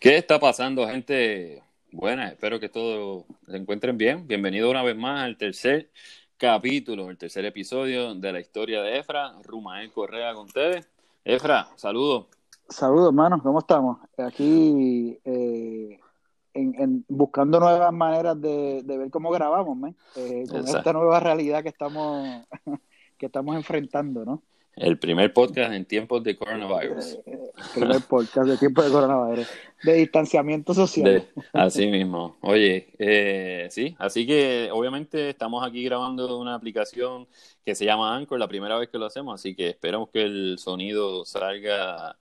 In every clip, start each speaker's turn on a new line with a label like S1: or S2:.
S1: ¿Qué está pasando, gente? Buenas, espero que todos se encuentren bien. Bienvenido una vez más al tercer capítulo, el tercer episodio de la historia de Efra. Rumael Correa con ustedes. Efra, saludos.
S2: Saludos, hermanos, ¿cómo estamos? Aquí eh, en, buscando nuevas maneras de, ver cómo grabamos, eh, con esta nueva realidad que estamos, que estamos enfrentando, ¿no?
S1: El primer podcast en tiempos de coronavirus.
S2: El primer podcast de tiempos de coronavirus. De distanciamiento social.
S1: así mismo. Oye, eh, sí, así que obviamente estamos aquí grabando una aplicación que se llama Anchor, la primera vez que lo hacemos, así que esperamos que el sonido salga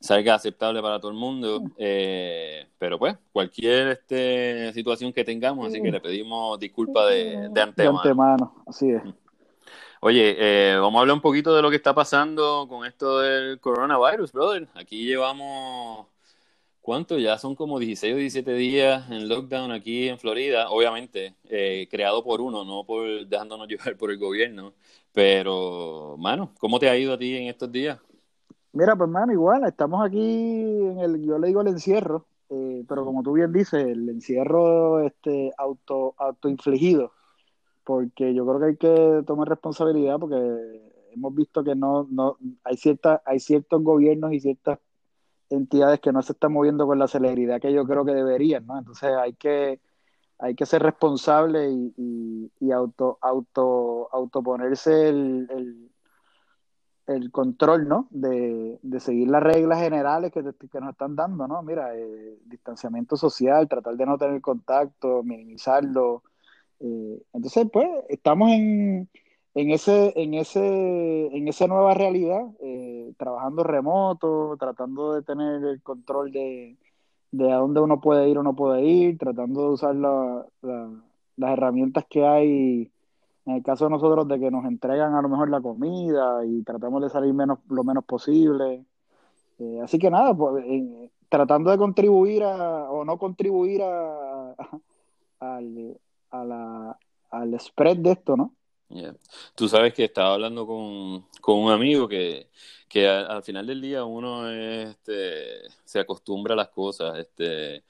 S1: salga aceptable para todo el mundo. Eh, pero pues, cualquier este, situación que tengamos, así que le pedimos disculpas de, de antemano.
S2: De antemano, así es.
S1: Oye, eh, vamos a hablar un poquito de lo que está pasando con esto del coronavirus, brother. Aquí llevamos, ¿cuánto? Ya son como 16 o 17 días en lockdown aquí en Florida, obviamente, eh, creado por uno, no por dejándonos llevar por el gobierno. Pero, mano, ¿cómo te ha ido a ti en estos días?
S2: Mira, pues, mano, igual, estamos aquí en el, yo le digo el encierro, eh, pero como tú bien dices, el encierro este auto autoinfligido porque yo creo que hay que tomar responsabilidad porque hemos visto que no, no hay cierta, hay ciertos gobiernos y ciertas entidades que no se están moviendo con la celeridad que yo creo que deberían, ¿no? Entonces hay que, hay que ser responsable y, y, auto, auto, autoponerse el, el, control, ¿no? De, de, seguir las reglas generales que, que nos están dando, ¿no? Mira, eh, distanciamiento social, tratar de no tener contacto, minimizarlo, eh, entonces, pues, estamos en, en, ese, en, ese, en esa nueva realidad, eh, trabajando remoto, tratando de tener el control de, de a dónde uno puede ir o no puede ir, tratando de usar las herramientas que hay, en el caso de nosotros, de que nos entregan a lo mejor la comida y tratamos de salir menos, lo menos posible. Eh, así que nada, pues, tratando de contribuir a, o no contribuir a, al, a la, al spread de esto, ¿no?
S1: Tú sabes que estaba hablando con, un amigo que, que al, final del día uno este, se acostumbra a las cosas. Este,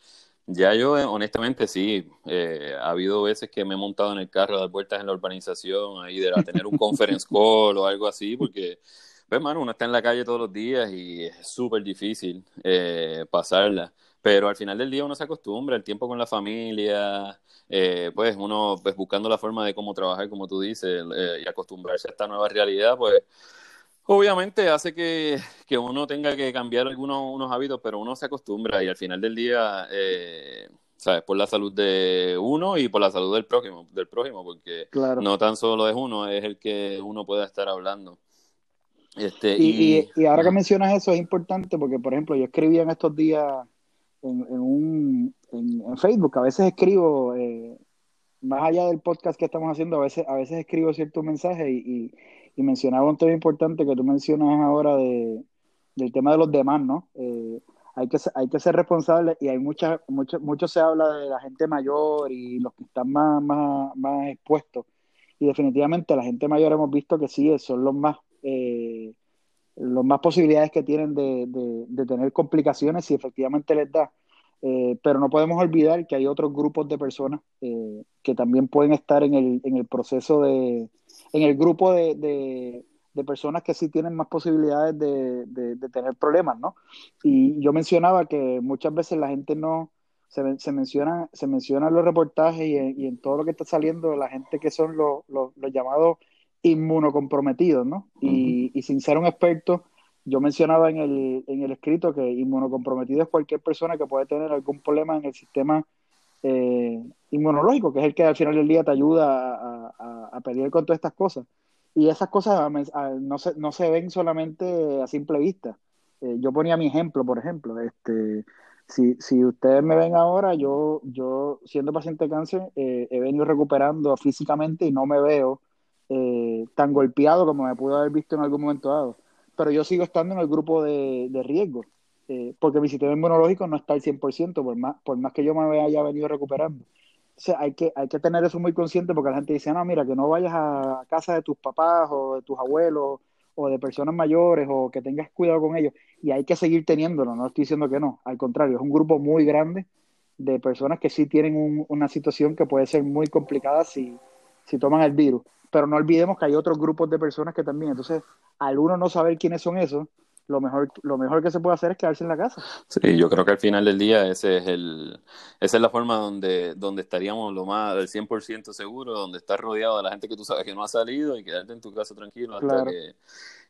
S1: ya yo, eh, honestamente, sí, eh, ha habido veces que me he montado en el carro a dar vueltas en la urbanización, ahí de tener un conference call o algo así, porque, pues, mano, uno está en la calle todos los días y es súper difícil eh, pasarla. Pero al final del día uno se acostumbra, el tiempo con la familia, eh, pues uno pues buscando la forma de cómo trabajar, como tú dices, eh, y acostumbrarse a esta nueva realidad, pues obviamente hace que, uno tenga que cambiar algunos unos hábitos, pero uno se acostumbra y al final del día, eh, ¿sabes? Por la salud de uno y por la salud del prójimo, del prójimo porque no tan solo es uno, es el que uno pueda estar hablando.
S2: Este, y, y ahora que mencionas eso es importante porque, por ejemplo, yo escribí en estos días en, un, en, Facebook. A veces escribo, eh, más allá del podcast que estamos haciendo, a veces, a veces escribo ciertos mensajes y, y, mencionaba un tema importante que tú mencionas ahora de, del tema de los demás, ¿no? Eh, hay que, hay que ser responsable y hay mucha, mucho, mucho se habla de la gente mayor y los que están más, más, más expuestos. Y definitivamente la gente mayor hemos visto que sí, son los más... Eh, los más posibilidades que tienen de, de, tener complicaciones si efectivamente les da. Eh, pero no podemos olvidar que hay otros grupos de personas eh, que también pueden estar en el, en el proceso de, en el grupo de, de, personas que sí tienen más posibilidades de, tener problemas, ¿no? Y yo mencionaba que muchas veces la gente no, se, se menciona, se menciona en los reportajes y en, y en, todo lo que está saliendo, la gente que son los, los llamados inmunocomprometidos, ¿no? y, y, sin ser un experto, yo mencionaba en el, en el escrito que inmunocomprometido es cualquier persona que puede tener algún problema en el sistema eh, inmunológico, que es el que al final del día te ayuda a, a, pelear con todas estas cosas. Y esas cosas no se, no se ven solamente a simple vista. Eh, yo ponía mi ejemplo, por ejemplo, este, si, si ustedes me ven ahora, yo, yo siendo paciente de cáncer, eh, he venido recuperando físicamente y no me veo eh, tan golpeado como me pudo haber visto en algún momento dado. Pero yo sigo estando en el grupo de, de riesgo, eh, porque mi sistema inmunológico no está al 100%, por más, por más que yo me haya venido recuperando. O sea, hay que, hay que tener eso muy consciente porque la gente dice, no, mira, que no vayas a casa de tus papás o de tus abuelos o de personas mayores o que tengas cuidado con ellos y hay que seguir teniéndolo, no estoy diciendo que no, al contrario, es un grupo muy grande de personas que sí tienen una situación que puede ser muy complicada si, si toman el virus, pero no olvidemos que hay otros grupos de personas que también, entonces al uno no saber quiénes son esos, lo mejor, lo mejor que se puede hacer es quedarse en la casa.
S1: Sí, yo creo que al final del día ese es el, esa es la forma donde, donde estaríamos lo más del 100% seguro, donde estás rodeado de la gente que tú sabes que no ha salido y quedarte en tu casa tranquilo hasta que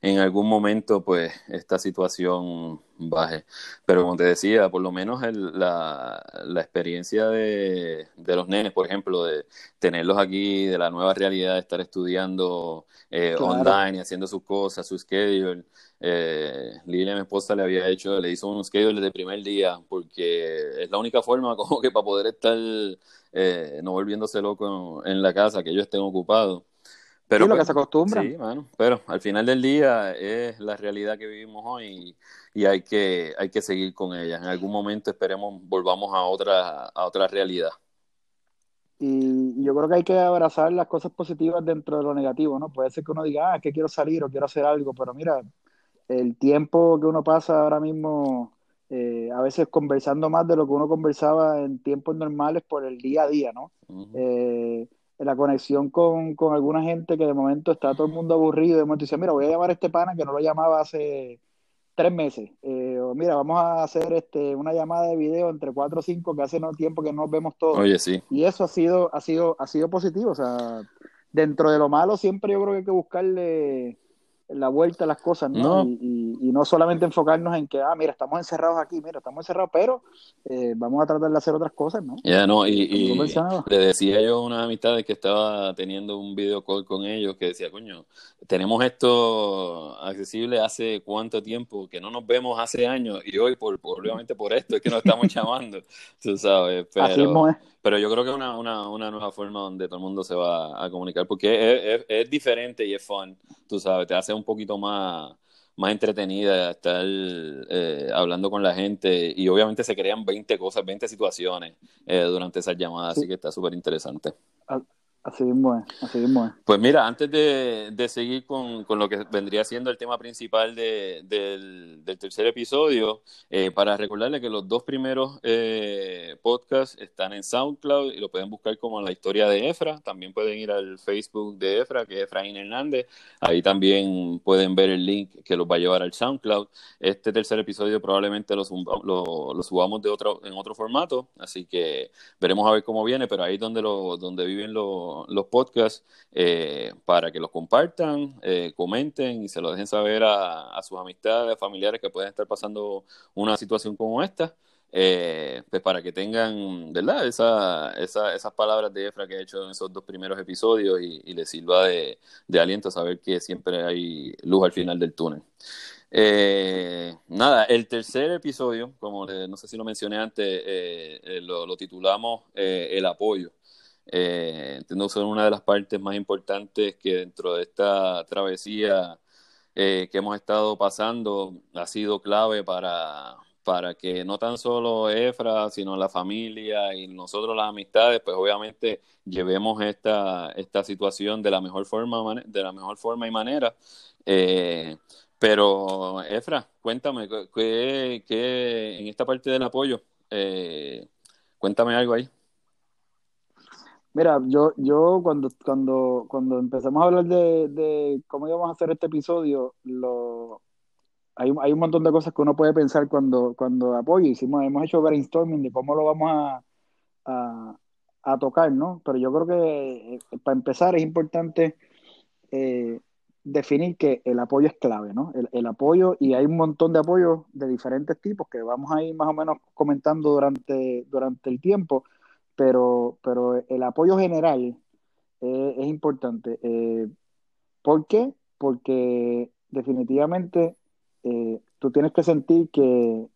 S1: en algún momento pues esta situación baje. Pero como te decía, por lo menos el, la, la experiencia de, de los nenes, por ejemplo, de tenerlos aquí, de la nueva realidad de estar estudiando eh, online y haciendo sus cosas, su schedule eh, Lilia, mi esposa, le había hecho, le hizo un schedule desde el primer día, porque es la única forma como que para poder estar eh, no volviéndose loco en, la casa, que ellos estén ocupados.
S2: Pero lo que pues, se acostumbra.
S1: Sí, pero al final del día es la realidad que vivimos hoy y, hay, que, hay que seguir con ella. En algún momento esperemos volvamos a otra, a otra realidad.
S2: Y yo creo que hay que abrazar las cosas positivas dentro de lo negativo, ¿no? Puede ser que uno diga, ah, es que quiero salir o quiero hacer algo, pero mira, el tiempo que uno pasa ahora mismo, eh, a veces conversando más de lo que uno conversaba en tiempos normales por el día a día, ¿no? Eh, la conexión con, con, alguna gente que de momento está todo el mundo aburrido, de momento dice, mira, voy a llamar a este pana que no lo llamaba hace tres meses, eh, o mira, vamos a hacer este, una llamada de video entre cuatro o cinco que hace no tiempo que no nos vemos todos.
S1: Oye, sí.
S2: Y eso ha sido, ha sido, ha sido positivo, o sea, dentro de lo malo siempre yo creo que hay que buscarle la vuelta a las cosas, ¿no? Y, no solamente enfocarnos en que, ah, mira, estamos encerrados aquí, mira, estamos encerrados, pero eh, vamos a tratar de hacer otras cosas, ¿no?
S1: Ya, no, y, le decía yo a una amistad que estaba teniendo un video call con ellos que decía, coño, tenemos esto accesible hace cuánto tiempo, que no nos vemos hace años, y hoy, por, obviamente por esto, es que nos estamos llamando, tú sabes, pero... Pero yo creo que es una, una, una, nueva forma donde todo el mundo se va a comunicar, porque es, es, diferente y es fun, tú sabes, te hace un poquito más, más entretenida estar eh, hablando con la gente y obviamente se crean 20 cosas, 20 situaciones eh, durante esas llamadas, así que está súper interesante.
S2: Así mismo es, así mismo es.
S1: Pues mira, antes de, de seguir con, con, lo que vendría siendo el tema principal de, del, del, tercer episodio, eh, para recordarle que los dos primeros eh, podcasts están en SoundCloud y lo pueden buscar como la historia de Efra. También pueden ir al Facebook de Efra, que es Efraín Hernández. Ahí también pueden ver el link que los va a llevar al SoundCloud. Este tercer episodio probablemente lo, lo, lo subamos de otro, en otro formato, así que veremos a ver cómo viene, pero ahí donde, lo, donde viven los los podcasts eh, para que los compartan, eh, comenten y se lo dejen saber a, sus amistades, familiares que pueden estar pasando una situación como esta. Eh, pues para que tengan, ¿verdad? Esa, esa, esas palabras de Efra que he hecho en esos dos primeros episodios y, les sirva de, de, aliento saber que siempre hay luz al final del túnel. nada, el tercer episodio, como no sé si lo mencioné antes, lo, lo, titulamos El apoyo. Eh, entiendo que son una de las partes más importantes que dentro de esta travesía eh, que hemos estado pasando ha sido clave para, para que no tan solo Efra, sino la familia y nosotros las amistades, pues obviamente llevemos esta, esta situación de la mejor forma, de la mejor forma y manera. Eh, pero Efra, cuéntame, ¿qué, en esta parte del apoyo, eh, cuéntame algo ahí.
S2: Mira, yo, yo cuando, cuando, cuando empezamos a hablar de, cómo íbamos a hacer este episodio, hay, un montón de cosas que uno puede pensar cuando, cuando apoya. Hicimos, hemos hecho brainstorming de cómo lo vamos a, a, tocar, ¿no? Pero yo creo que eh, para empezar es importante eh, definir que el apoyo es clave, ¿no? El, el, apoyo, y hay un montón de apoyos de diferentes tipos que vamos a ir más o menos comentando durante, durante el tiempo pero, pero el apoyo general eh, es importante. Eh, ¿Por qué? Porque definitivamente eh, tú tienes que sentir que,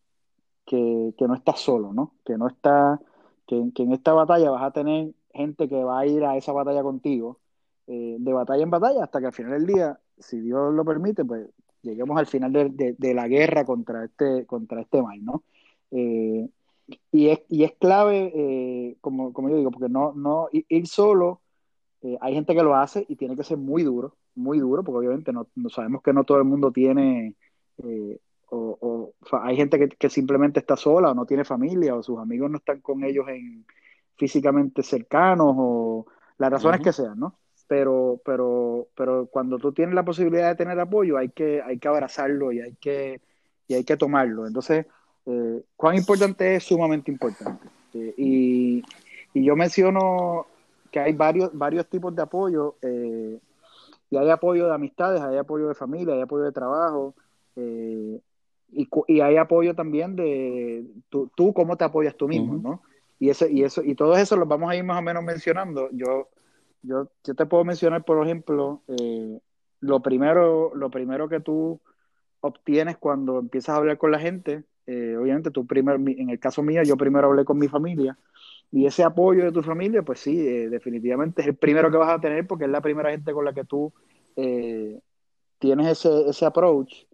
S2: que, no estás solo, ¿no? Que no está, que, en esta batalla vas a tener gente que va a ir a esa batalla contigo, de batalla en batalla, hasta que al final del día, si Dios lo permite, pues lleguemos al final de, de la guerra contra este, contra este mal, ¿no? Y es, y es clave, eh, como, como yo digo, porque no, no ir solo, eh, hay gente que lo hace y tiene que ser muy duro, muy duro, porque obviamente no, sabemos que no todo el mundo tiene, eh, o, hay gente que, simplemente está sola o no tiene familia, o sus amigos no están con ellos en físicamente cercanos, o las razones que sean, ¿no? Pero, pero, pero cuando tú tienes la posibilidad de tener apoyo, hay que, hay que abrazarlo y hay que, y hay que tomarlo. Entonces, eh, cuán importante es sumamente importante. Eh, y, y, yo menciono que hay varios, varios tipos de apoyo. Eh, y hay apoyo de amistades, hay apoyo de familia, hay apoyo de trabajo. y, y, hay apoyo también de tú, tú cómo te apoyas tú mismo, ¿no? Y eso, y eso, y todo eso los vamos a ir más o menos mencionando. Yo, yo, yo te puedo mencionar, por ejemplo, lo primero, lo primero que tú obtienes cuando empiezas a hablar con la gente eh, obviamente tú primero, en el caso mío, yo primero hablé con mi familia y ese apoyo de tu familia, pues sí, eh, definitivamente es el primero que vas a tener porque es la primera gente con la que tú eh, tienes ese, ese approach.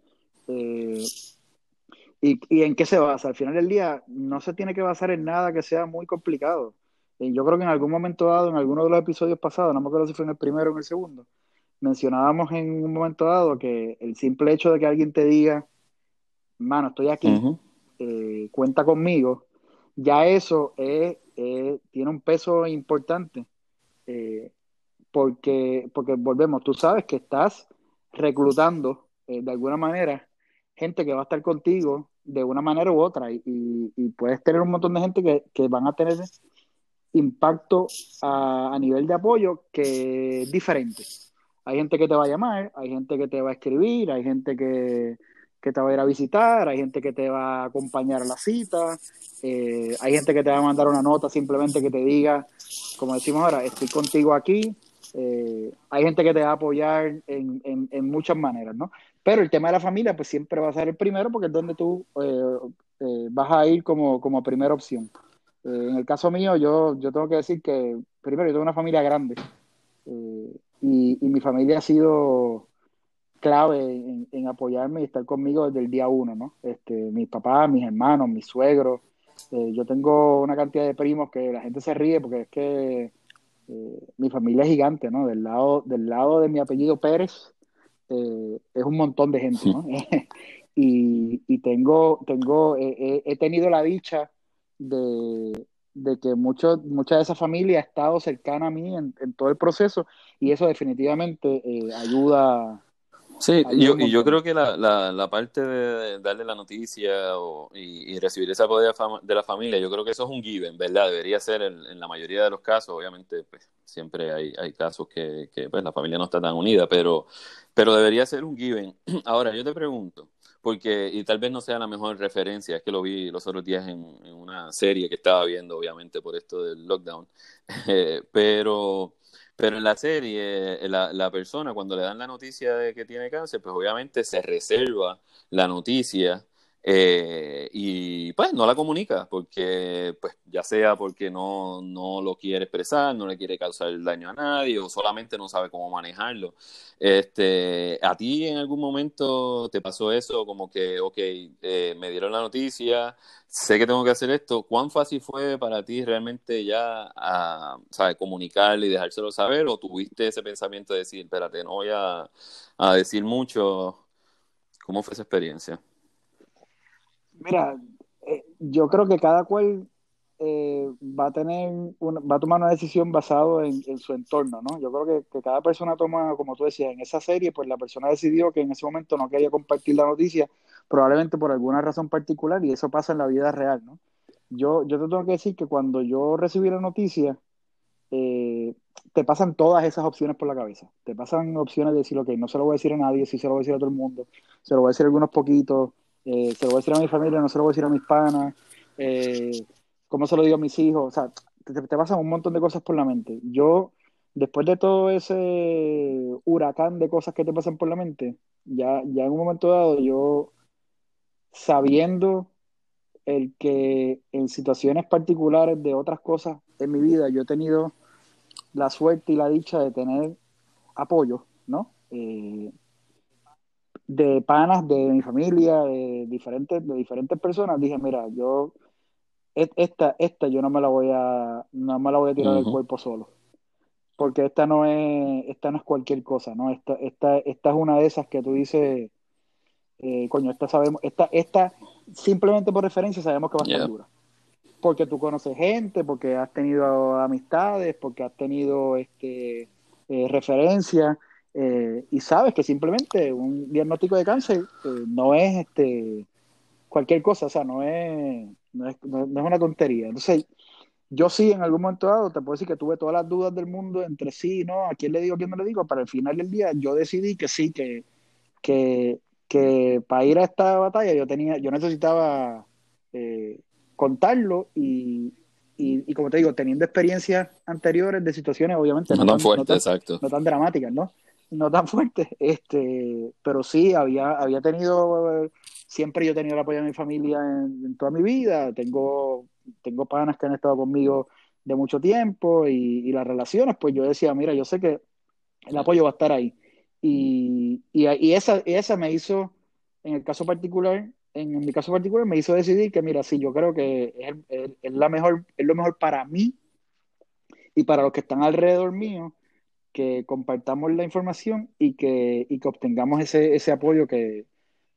S2: Y, y, en qué se basa? Al final del día no se tiene que basar en nada que sea muy complicado. yo creo que en algún momento dado, en alguno de los episodios pasados, no me acuerdo si fue en el primero o en el segundo, mencionábamos en un momento dado que el simple hecho de que alguien te diga, mano, estoy aquí, eh, cuenta conmigo, ya eso tiene un peso importante. Eh, porque, porque volvemos, tú sabes que estás reclutando eh, de alguna manera gente que va a estar contigo de una manera u otra y, puedes tener un montón de gente que, van a tener impacto a, a, nivel de apoyo que es diferente. Hay gente que te va a llamar, hay gente que te va a escribir, hay gente que, que te va a ir a visitar, hay gente que te va a acompañar a la cita, eh, hay gente que te va a mandar una nota simplemente que te diga, como decimos ahora, estoy contigo aquí, eh, hay gente que te va a apoyar en, en, muchas maneras, ¿no? Pero el tema de la familia, pues siempre va a ser el primero porque es donde tú eh, vas a ir como, como primera opción. en el caso mío, yo, yo tengo que decir que, primero, yo tengo una familia grande y, y mi familia ha sido clave en, apoyarme y estar conmigo desde el día uno, ¿no? Este, mis papás, mis hermanos, mis suegros. Eh, yo tengo una cantidad de primos que la gente se ríe porque es que eh, mi familia es gigante, ¿no? Del lado, del lado de mi apellido Pérez eh, es un montón de gente, ¿no? y, y, tengo, tengo, he tenido la dicha de, de que mucho, mucha de esa familia ha estado cercana a mí en, en todo el proceso y eso definitivamente ayuda
S1: Sí, yo, y yo creo que la, la, la parte de darle la noticia o, y, recibir ese apoyo de la familia, yo creo que eso es un given, ¿verdad? Debería ser en, la mayoría de los casos, obviamente, pues siempre hay, hay casos que, que pues, la familia no está tan unida, pero, pero debería ser un given. Ahora, yo te pregunto, porque, y tal vez no sea la mejor referencia, es que lo vi los otros días en, en una serie que estaba viendo, obviamente, por esto del lockdown, pero pero en la serie, la, la, persona cuando le dan la noticia de que tiene cáncer, pues obviamente se reserva la noticia eh, y pues no la comunica, porque pues ya sea porque no, no lo quiere expresar, no le quiere causar daño a nadie o solamente no sabe cómo manejarlo. Este, ¿A ti en algún momento te pasó eso? Como que, ok, eh, me dieron la noticia, sé que tengo que hacer esto. ¿Cuán fácil fue para ti realmente ya a, ¿sabes? comunicarle y dejárselo saber? ¿O tuviste ese pensamiento de decir, espérate, no voy a, decir mucho? ¿Cómo fue esa experiencia?
S2: Mira, eh, yo creo que cada cual eh, va a tener va a tomar una decisión basado en, su entorno, ¿no? Yo creo que, cada persona toma, como tú decías, en esa serie, pues la persona decidió que en ese momento no quería compartir la noticia, probablemente por alguna razón particular, y eso pasa en la vida real, ¿no? Yo, yo te tengo que decir que cuando yo recibí la noticia, eh, te pasan todas esas opciones por la cabeza. Te pasan opciones de decir, ok, no se lo voy a decir a nadie, sí se lo voy a decir a todo el mundo, se lo voy a decir a algunos poquitos, eh, se lo voy a decir a mi familia, no se lo voy a decir a mis panas, eh, cómo se lo digo a mis hijos, o sea, te, pasan un montón de cosas por la mente. Yo, después de todo ese huracán de cosas que te pasan por la mente, ya, ya en un momento dado, yo, sabiendo el que en situaciones particulares de otras cosas en mi vida, yo he tenido la suerte y la dicha de tener apoyo, ¿no? Eh, de panas de mi familia, de diferentes, de diferentes personas, dije, mira, yo esta, esta yo no me la voy a, no me la voy a tirar del cuerpo solo. porque esta no es, esta no es cualquier cosa, ¿no? Esta, esta, esta es una de esas que tú dices, eh, coño, esta sabemos, esta, esta, simplemente por referencia sabemos que va a estar dura. Porque tú conoces gente, porque has tenido amistades, porque has tenido este eh, referencias, eh, y sabes que simplemente un diagnóstico de cáncer no es este cualquier cosa, o sea, no es, no es, no es una tontería. Entonces, yo sí, en algún momento dado, te puedo decir que tuve todas las dudas del mundo entre sí, ¿no? ¿A quién le digo, a quién no le digo? Para el final del día, yo decidí que sí, que, que, que para ir a esta batalla yo tenía, yo necesitaba eh, contarlo y, y, como te digo, teniendo experiencias anteriores de situaciones, obviamente,
S1: no, tan fuertes, exacto.
S2: No tan dramáticas, ¿no? No tan fuertes, este, pero sí, había, había tenido, siempre yo he tenido el apoyo de mi familia en toda mi vida, tengo tengo panas que han estado conmigo de mucho tiempo y, las relaciones, pues yo decía, mira, yo sé que el apoyo va a estar ahí. Y, y, esa, esa me hizo, en el caso particular, en, mi caso particular, me hizo decidir que, mira, sí, yo creo que es, la mejor, es lo mejor para mí y para los que están alrededor mío, que compartamos la información y que, y que obtengamos ese, ese apoyo que,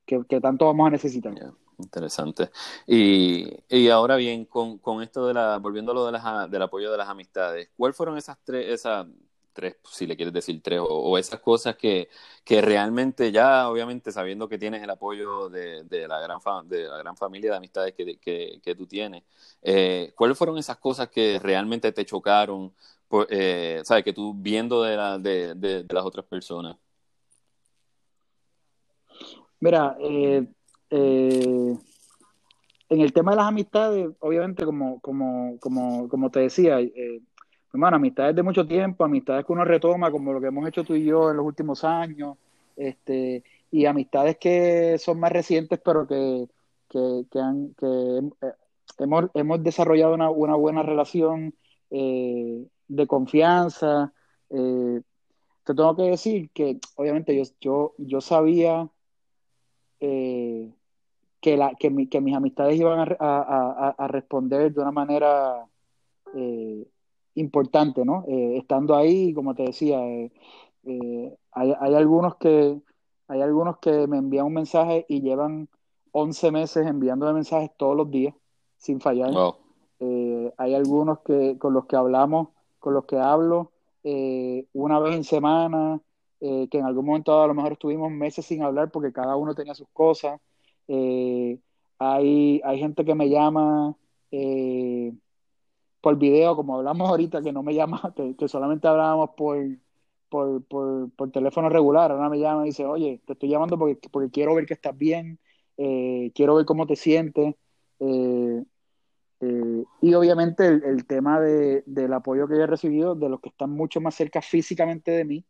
S2: que, tanto vamos a necesitar.
S1: Interesante. Y, y, ahora bien, con, con, esto de la, volviendo a lo de las, del apoyo de las amistades, ¿cuáles fueron esas tres, esas tres, si le quieres decir tres, o, esas cosas que, que, realmente ya, obviamente, sabiendo que tienes el apoyo de, de la, gran de la gran familia de amistades que, que, tú tienes, eh, ¿cuáles fueron esas cosas que realmente te chocaron, eh, sabes, que tú viendo de, la, de, las otras personas?
S2: Mira, eh, en el tema de las amistades, obviamente, como, como, como, como te decía, hermano, amistades de mucho tiempo, amistades que uno retoma, como lo que hemos hecho tú y yo en los últimos años, este, y amistades que son más recientes, pero que, que, que, han, que eh, hemos, hemos desarrollado una, una buena relación eh, de confianza. te tengo que decir que, obviamente, yo, yo, yo sabía eh, que, la, que, mi, que mis amistades iban a, a, a, responder de una manera eh, importante, ¿no? Eh, estando ahí, como te decía, eh, hay, hay, algunos que, hay algunos que me envían un mensaje y llevan 11 meses enviándome mensajes todos los días, sin fallar. hay algunos que, con los que hablamos, con los que hablo una vez en semana, que en algún momento a lo mejor estuvimos meses sin hablar porque cada uno tenía sus cosas. Eh, hay, hay gente que me llama eh, por video, como hablamos ahorita, que no me llama, que, solamente hablábamos por, por, por, teléfono regular. Ahora me llama y dice, oye, te estoy llamando porque, porque quiero ver que estás bien, eh, quiero ver cómo te sientes. y obviamente el, tema de, del apoyo que yo he recibido de los que están mucho más cerca físicamente de mí,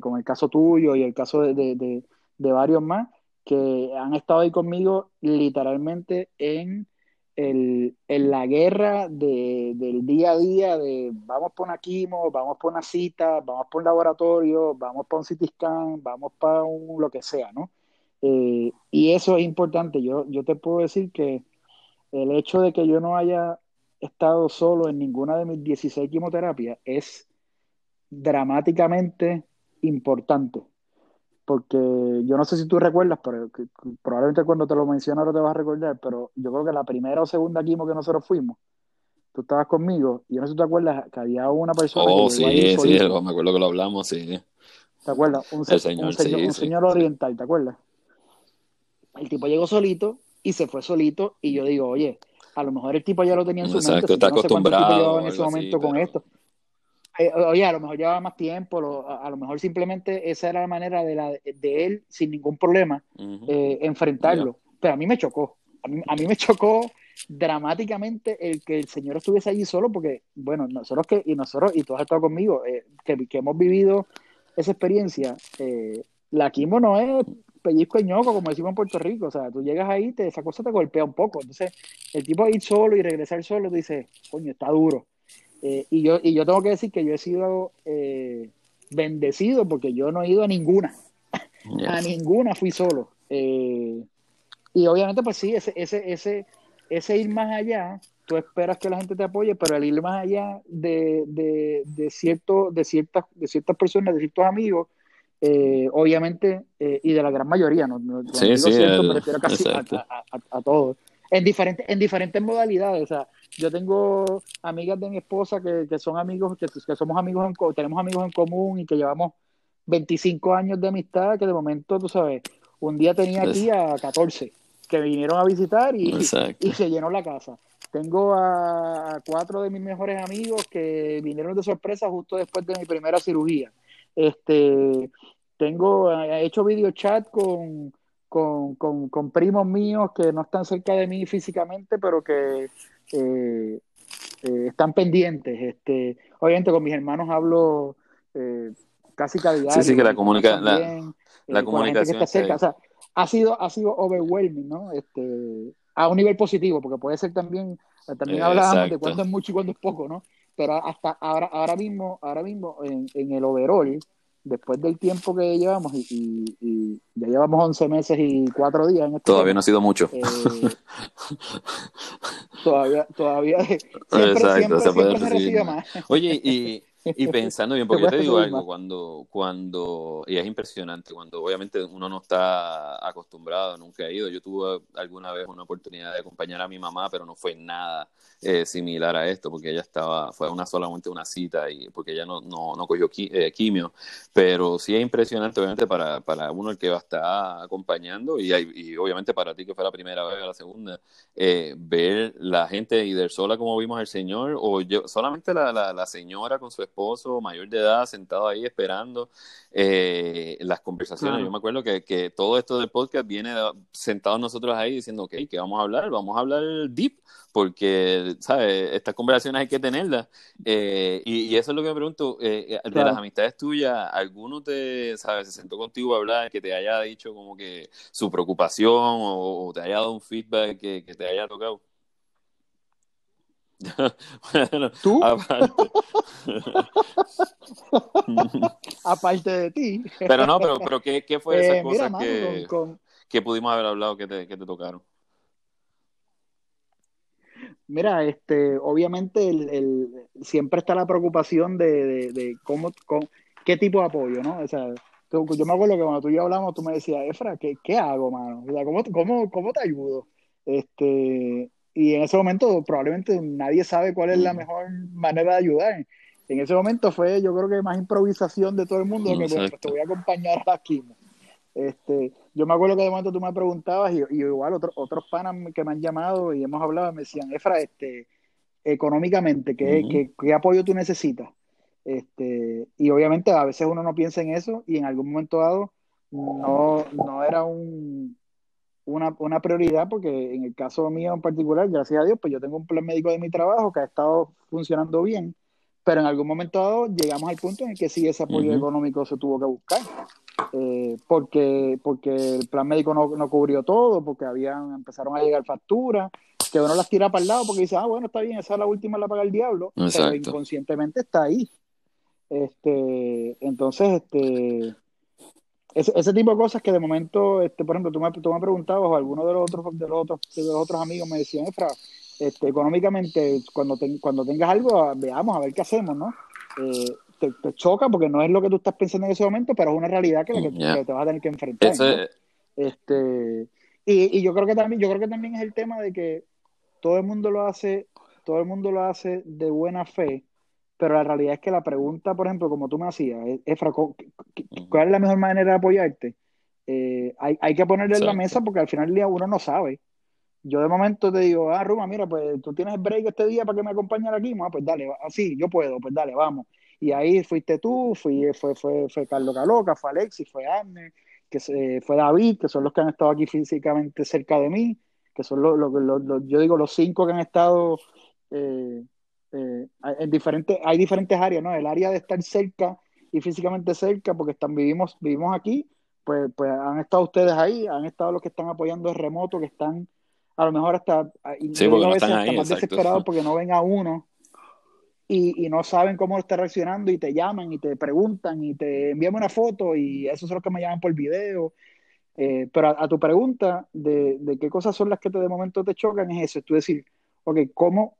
S2: como el caso tuyo y el caso de, de, de varios más, que han estado ahí conmigo literalmente en, el, en la guerra de, del día a día de vamos por una quimo, vamos por una cita, vamos por un laboratorio, vamos para un CT scan, vamos para un lo que sea, ¿no? Eh, y eso es importante. Yo, yo te puedo decir que el hecho de que yo no haya estado solo en ninguna de mis 16 quimioterapias es dramáticamente importante porque yo no sé si tú recuerdas, pero probablemente cuando te lo menciono ahora te vas a recordar, pero yo creo que la primera o segunda quimo que nosotros fuimos, tú estabas conmigo, y yo no sé si te acuerdas que había una persona
S1: oh, sí, sí, me acuerdo que lo hablamos, sí.
S2: ¿Te acuerdas? Un, señor, un, señor, oriental, ¿te acuerdas? El tipo llegó solito y se fue solito, y yo digo, oye, a lo mejor el tipo ya lo tenía en su
S1: mente. Exacto, está acostumbrado.
S2: en ese momento con esto. Eh, oye, a lo mejor llevaba más tiempo, a, lo mejor simplemente esa era la manera de, la, de él, sin ningún problema, eh, enfrentarlo. Pero a mí me chocó, a mí, me chocó dramáticamente el que el señor estuviese allí solo, porque, bueno, nosotros que, y nosotros, y tú has estado conmigo, eh, que, hemos vivido esa experiencia, la quimo no es pellizco y ñoco, como decimos en Puerto Rico, o sea, tú llegas ahí, te, esa cosa te golpea un poco, entonces el tipo ir solo y regresar solo, tú dices, coño, está duro. Eh, y, yo, y yo tengo que decir que yo he sido eh, bendecido porque yo no he ido a ninguna. a ninguna fui solo. Eh, y obviamente, pues sí, ese, ese, ese, ese ir más allá tú esperas que la gente te apoye, pero al ir más allá de, de, de, cierto, de, ciertas, de ciertas personas, de ciertos amigos, eh, obviamente, eh, y de la gran mayoría, no,
S1: sí, sí,
S2: me refiero casi a, todos, en diferentes, en diferentes modalidades. O sea, yo tengo amigas de mi esposa que, que son amigos, que, que somos amigos, en, tenemos amigos en común y que llevamos 25 años de amistad, que de momento, tú sabes, un día tenía aquí a 14 que vinieron a visitar y, y se llenó la casa. Tengo a, cuatro de mis mejores amigos que vinieron de sorpresa justo después de mi primera cirugía. Este, tengo, he hecho video chat con, con, con, primos míos que no están cerca de mí físicamente, pero que eh, eh, están pendientes. Este, obviamente con mis hermanos hablo eh, casi cada día.
S1: Sí, sí, que la, comunica la, comunicación
S2: está cerca. O sea, ha sido, ha sido overwhelming, ¿no? Este, a un nivel positivo, porque puede ser también, también hablábamos de cuándo es mucho y cuándo es poco, ¿no? Pero hasta ahora, ahora mismo, ahora mismo en, en el overall, después del tiempo que llevamos, y, ya llevamos 11 meses y 4 días en
S1: este Todavía no ha sido mucho.
S2: Eh, todavía, todavía, siempre, Exacto, siempre, se, recibe más.
S1: Oye, y y pensando bien, porque yo te digo algo, cuando, cuando, y es impresionante, cuando obviamente uno no está acostumbrado, nunca ha ido. Yo tuve alguna vez una oportunidad de acompañar a mi mamá, pero no fue nada eh, similar a esto, porque ella estaba, fue una solamente una cita, y porque ella no, no, no cogió eh, quimio. Pero sí es impresionante, obviamente, para, para uno el que va a estar acompañando, y, y obviamente para ti que fue la primera vez o la segunda, eh, ver la gente y sola como vimos al Señor, o yo, solamente la, la, la señora con su esposa esposo mayor de edad sentado ahí esperando eh, las conversaciones. Yo me acuerdo que, que, todo esto del podcast viene sentados nosotros ahí diciendo, ok, ¿qué vamos a hablar? Vamos a hablar deep, porque, ¿sabes? Estas conversaciones hay que tenerlas. Eh, y, eso es lo que me pregunto, eh, de las amistades tuyas, ¿alguno te, ¿sabes? Se sentó contigo a hablar, que te haya dicho como que su preocupación o, te haya dado un feedback que te haya tocado?
S2: ¿Tú? Aparte. de ti.
S1: Pero no, pero, pero ¿qué, qué fue esa eh, cosa que, que, pudimos haber hablado que te, que te tocaron?
S2: Mira, este, obviamente el, el, siempre está la preocupación de, de, cómo, qué tipo de apoyo, ¿no? O sea, yo me acuerdo que cuando tú y yo hablamos, tú me decías, Efra, ¿qué, qué hago, mano? O sea, ¿cómo, cómo, cómo te ayudo? Este, y en ese momento probablemente nadie sabe cuál es la mm. mejor manera de ayudar. En ese momento fue, yo creo que más improvisación de todo el mundo, que pues, te voy a acompañar aquí. Este, yo me acuerdo que de momento tú me preguntabas y, igual otros otros panas que me han llamado y hemos hablado me decían, Efra, este, económicamente, ¿qué, ¿qué, apoyo tú necesitas? Este, y obviamente a veces uno no piensa en eso y en algún momento dado no, no era un, una, una, prioridad porque en el caso mío en particular, gracias a Dios, pues yo tengo un plan médico de mi trabajo que ha estado funcionando bien, pero en algún momento dado llegamos al punto en el que sí ese apoyo económico se tuvo que buscar, eh, porque, porque el plan médico no, no, cubrió todo, porque habían, empezaron a llegar facturas, que uno las tira para el lado porque dice, ah, bueno, está bien, esa es la última, la paga el diablo, pero inconscientemente está ahí. Este, entonces, este, ese, ese, tipo de cosas que de momento, este, por ejemplo, tú me, tú me preguntabas, o alguno de los otros, de los otros, de los otros amigos me decían, Efra, este, económicamente, cuando, cuando tengas algo, veamos a ver qué hacemos, ¿no? Eh, te, choca porque no es lo que tú estás pensando en ese momento, pero es una realidad que, te vas a tener que enfrentar. Este, y, y, yo creo que también, yo creo que también es el tema de que todo el mundo lo hace, todo el mundo lo hace de buena fe, pero la realidad es que la pregunta, por ejemplo, como tú me hacías, Efra, ¿cuál es la mejor manera de apoyarte? Eh, hay, hay, que ponerle en la mesa porque al final del día uno no sabe. Yo de momento te digo, ah, Ruma, mira, pues tú tienes break este día para que me acompañes aquí. Ah, pues dale, así, yo puedo, pues dale, vamos. Y ahí fuiste tú, fui, fue, fue, fue Carlos Caloca, fue Alexis, fue Arne, que se, fue David, que son los que han estado aquí físicamente cerca de mí, que son los, los, yo digo, los cinco que han estado eh, eh, en diferentes, hay diferentes áreas, ¿no? El área de estar cerca y físicamente cerca, porque están, vivimos, vivimos aquí, pues, pues han estado ustedes ahí, han estado los que están apoyando el remoto, que están a lo mejor hasta,
S1: sí, porque no están ahí,
S2: más desesperados porque no venga uno y, y, no saben cómo está reaccionando y te llaman y te preguntan y te envían una foto y esos son los que me llaman por video. Eh, pero a, tu pregunta de, de, qué cosas son las que te, de momento te chocan es eso, es tú decir, ok, ¿cómo?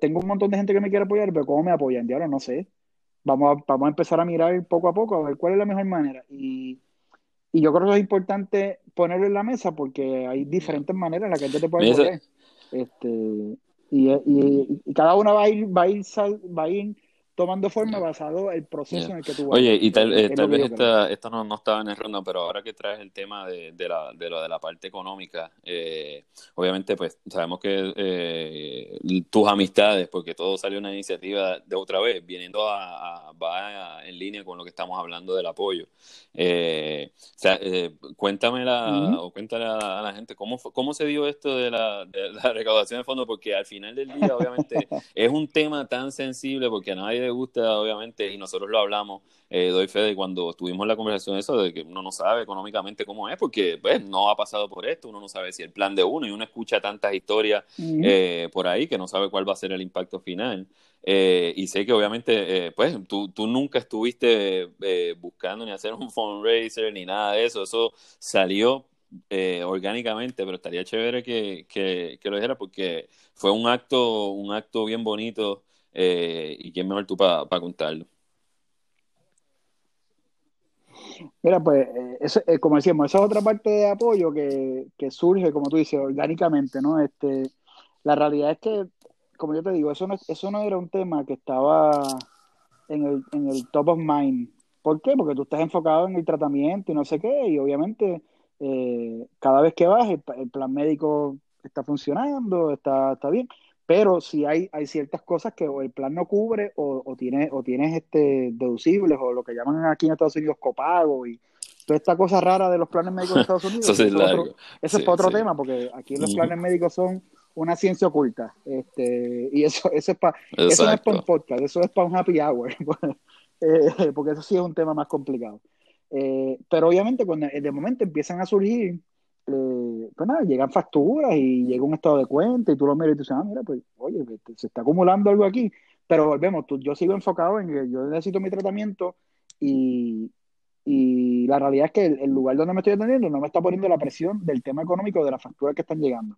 S2: Tengo un montón de gente que me quiere apoyar, pero ¿cómo me apoyan? Ya ahora no sé. Vamos a, vamos a empezar a mirar poco a poco, a ver cuál es la mejor manera. Y, y yo creo que es importante ponerlo en la mesa porque hay diferentes maneras en las que gente te puede apoyar. Este, y, y, y, cada una va a ir, va a ir, va a ir tomando forma basado el proceso en el que tú
S1: vas. Oye, y tal, eh, tal vez esta, esto no, no, estaba en el ronda, pero ahora que traes el tema de, de, la, de lo de la parte económica, eh, obviamente pues sabemos que eh, tus amistades, porque todo salió una iniciativa de otra vez, viniendo a, va en línea con lo que estamos hablando del apoyo. o sea, cuéntame la, o cuéntale a, la gente cómo, cómo se dio esto de la, de la recaudación de fondos, porque al final del día obviamente es un tema tan sensible porque a gusta, obviamente, y nosotros lo hablamos, eh, doy fe de cuando tuvimos la conversación eso, de que uno no sabe económicamente cómo es, porque pues no ha pasado por esto, uno no sabe si el plan de uno, y uno escucha tantas historias eh, por ahí que no sabe cuál va a ser el impacto final. Eh, y sé que obviamente, pues tú, tú, nunca estuviste buscando ni hacer un fundraiser ni nada de eso, eso salió orgánicamente, pero estaría chévere que, que, que, lo dijera porque fue un acto, un acto bien bonito eh, ¿Y quién mejor tú para contarlo?
S2: Mira, pues, eh, eso, eh, como decíamos, esa es otra parte de apoyo que, surge, como tú dices, orgánicamente, ¿no? Este, la realidad es que, como yo te digo, eso no, eso no era un tema que estaba en el, en el top of mind. ¿Por qué? Porque tú estás enfocado en el tratamiento y no sé qué, y obviamente cada vez que vas, el, el, plan médico está funcionando, está, está bien, pero si hay, hay ciertas cosas que el plan no cubre o, o, tiene, o tienes este deducibles o lo que llaman aquí en Estados Unidos copago y toda esta cosa rara de los planes médicos de Estados Unidos. eso, es, otro, otro tema porque aquí los planes médicos son una ciencia oculta. Este, y eso, eso es para eso no es para un podcast, eso es para un happy hour. Eh, porque eso sí es un tema más complicado. Eh, pero obviamente cuando de momento empiezan a surgir eh, pues nada, llegan facturas y llega un estado de cuenta y tú lo miras y tú dices, ah, mira, pues, oye, pues, se está acumulando algo aquí. Pero volvemos, tú, yo sigo enfocado en que yo necesito mi tratamiento y, y la realidad es que el, lugar donde me estoy atendiendo no me está poniendo la presión del tema económico de las facturas que están llegando.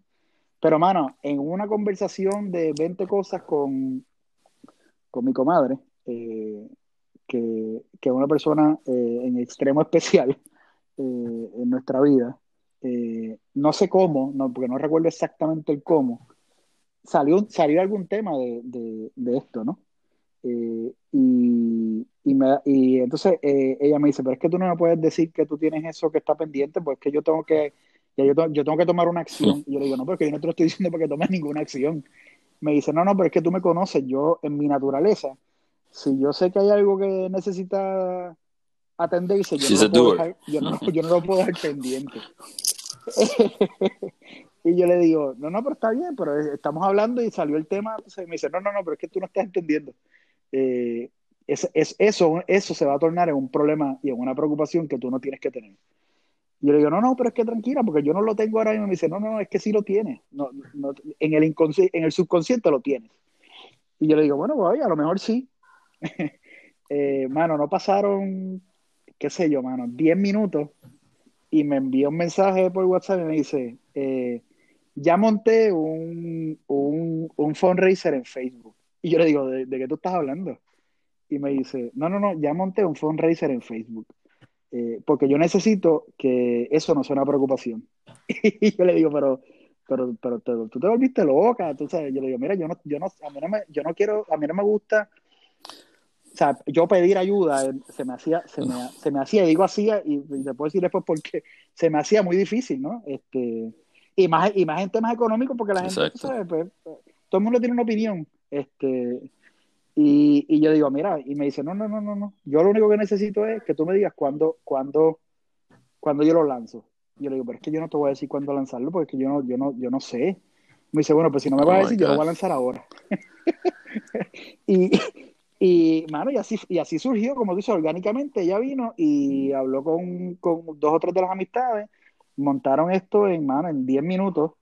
S2: Pero, mano, en una conversación de 20 cosas con, con mi comadre, eh, que, que es una persona eh, en extremo especial en nuestra vida, eh, no sé cómo, no, porque no recuerdo exactamente el cómo, salió, salió algún tema de, de, esto, ¿no? Eh, y, y, me, y, entonces eh, ella me dice, pero es que tú no me puedes decir que tú tienes eso que está pendiente, porque yo tengo que, yo, yo, tengo que tomar una acción. Y yo le digo, no, porque yo no te lo estoy diciendo porque tomes ninguna acción. Me dice, no, no, pero es que tú me conoces, yo en mi naturaleza, si yo sé que hay algo que necesita atenderse, yo, no puedo dejar, yo, no, yo no lo puedo dejar pendiente. y yo le digo, no, no, pero está bien, pero estamos hablando y salió el tema. y me dice, no, no, no, pero es que tú no estás entendiendo. Eh, es, es, eso, eso se va a tornar en un problema y en una preocupación que tú no tienes que tener. Y yo le digo, no, no, pero es que tranquila, porque yo no lo tengo ahora mismo. Me dice, no, no, es que sí lo tienes. No, no, en, el en el subconsciente lo tienes. Y yo le digo, bueno, pues a lo mejor sí. eh, mano, no pasaron, qué sé yo, mano, 10 minutos y me envió un mensaje por WhatsApp y me dice, eh, ya monté un, un, un fundraiser en Facebook. Y yo le digo, ¿de, qué tú estás hablando? Y me dice, no, no, no, ya monté un fundraiser en Facebook. Eh, porque yo necesito que eso no sea una preocupación. y yo le digo, pero, pero, pero, tú te volviste loca. Tú yo le digo, mira, yo no, yo no, a mí no me, yo no quiero, a mí no me gusta sea, yo pedir ayuda eh, se me hacía, se me, se me hacía, digo hacía, y, y te puedo decir después porque se me hacía muy difícil, ¿no? Este, y más, y más en temas económicos, porque la gente. Pues, todo el mundo tiene una opinión. Este, y, y, yo digo, mira, y me dice, no, no, no, no, no. Yo lo único que necesito es que tú me digas cuándo, cuándo, cuándo yo lo lanzo. Yo le digo, pero es que yo no te voy a decir cuándo lanzarlo, porque yo no, yo no, yo no sé. Me dice, bueno, pues si no me vas a oh decir, yo lo voy a lanzar ahora. y, y, mano, y así, y así surgió, como dice, orgánicamente. Ella vino y habló con, con dos o tres de las amistades, montaron esto en, mano, en 10 minutos.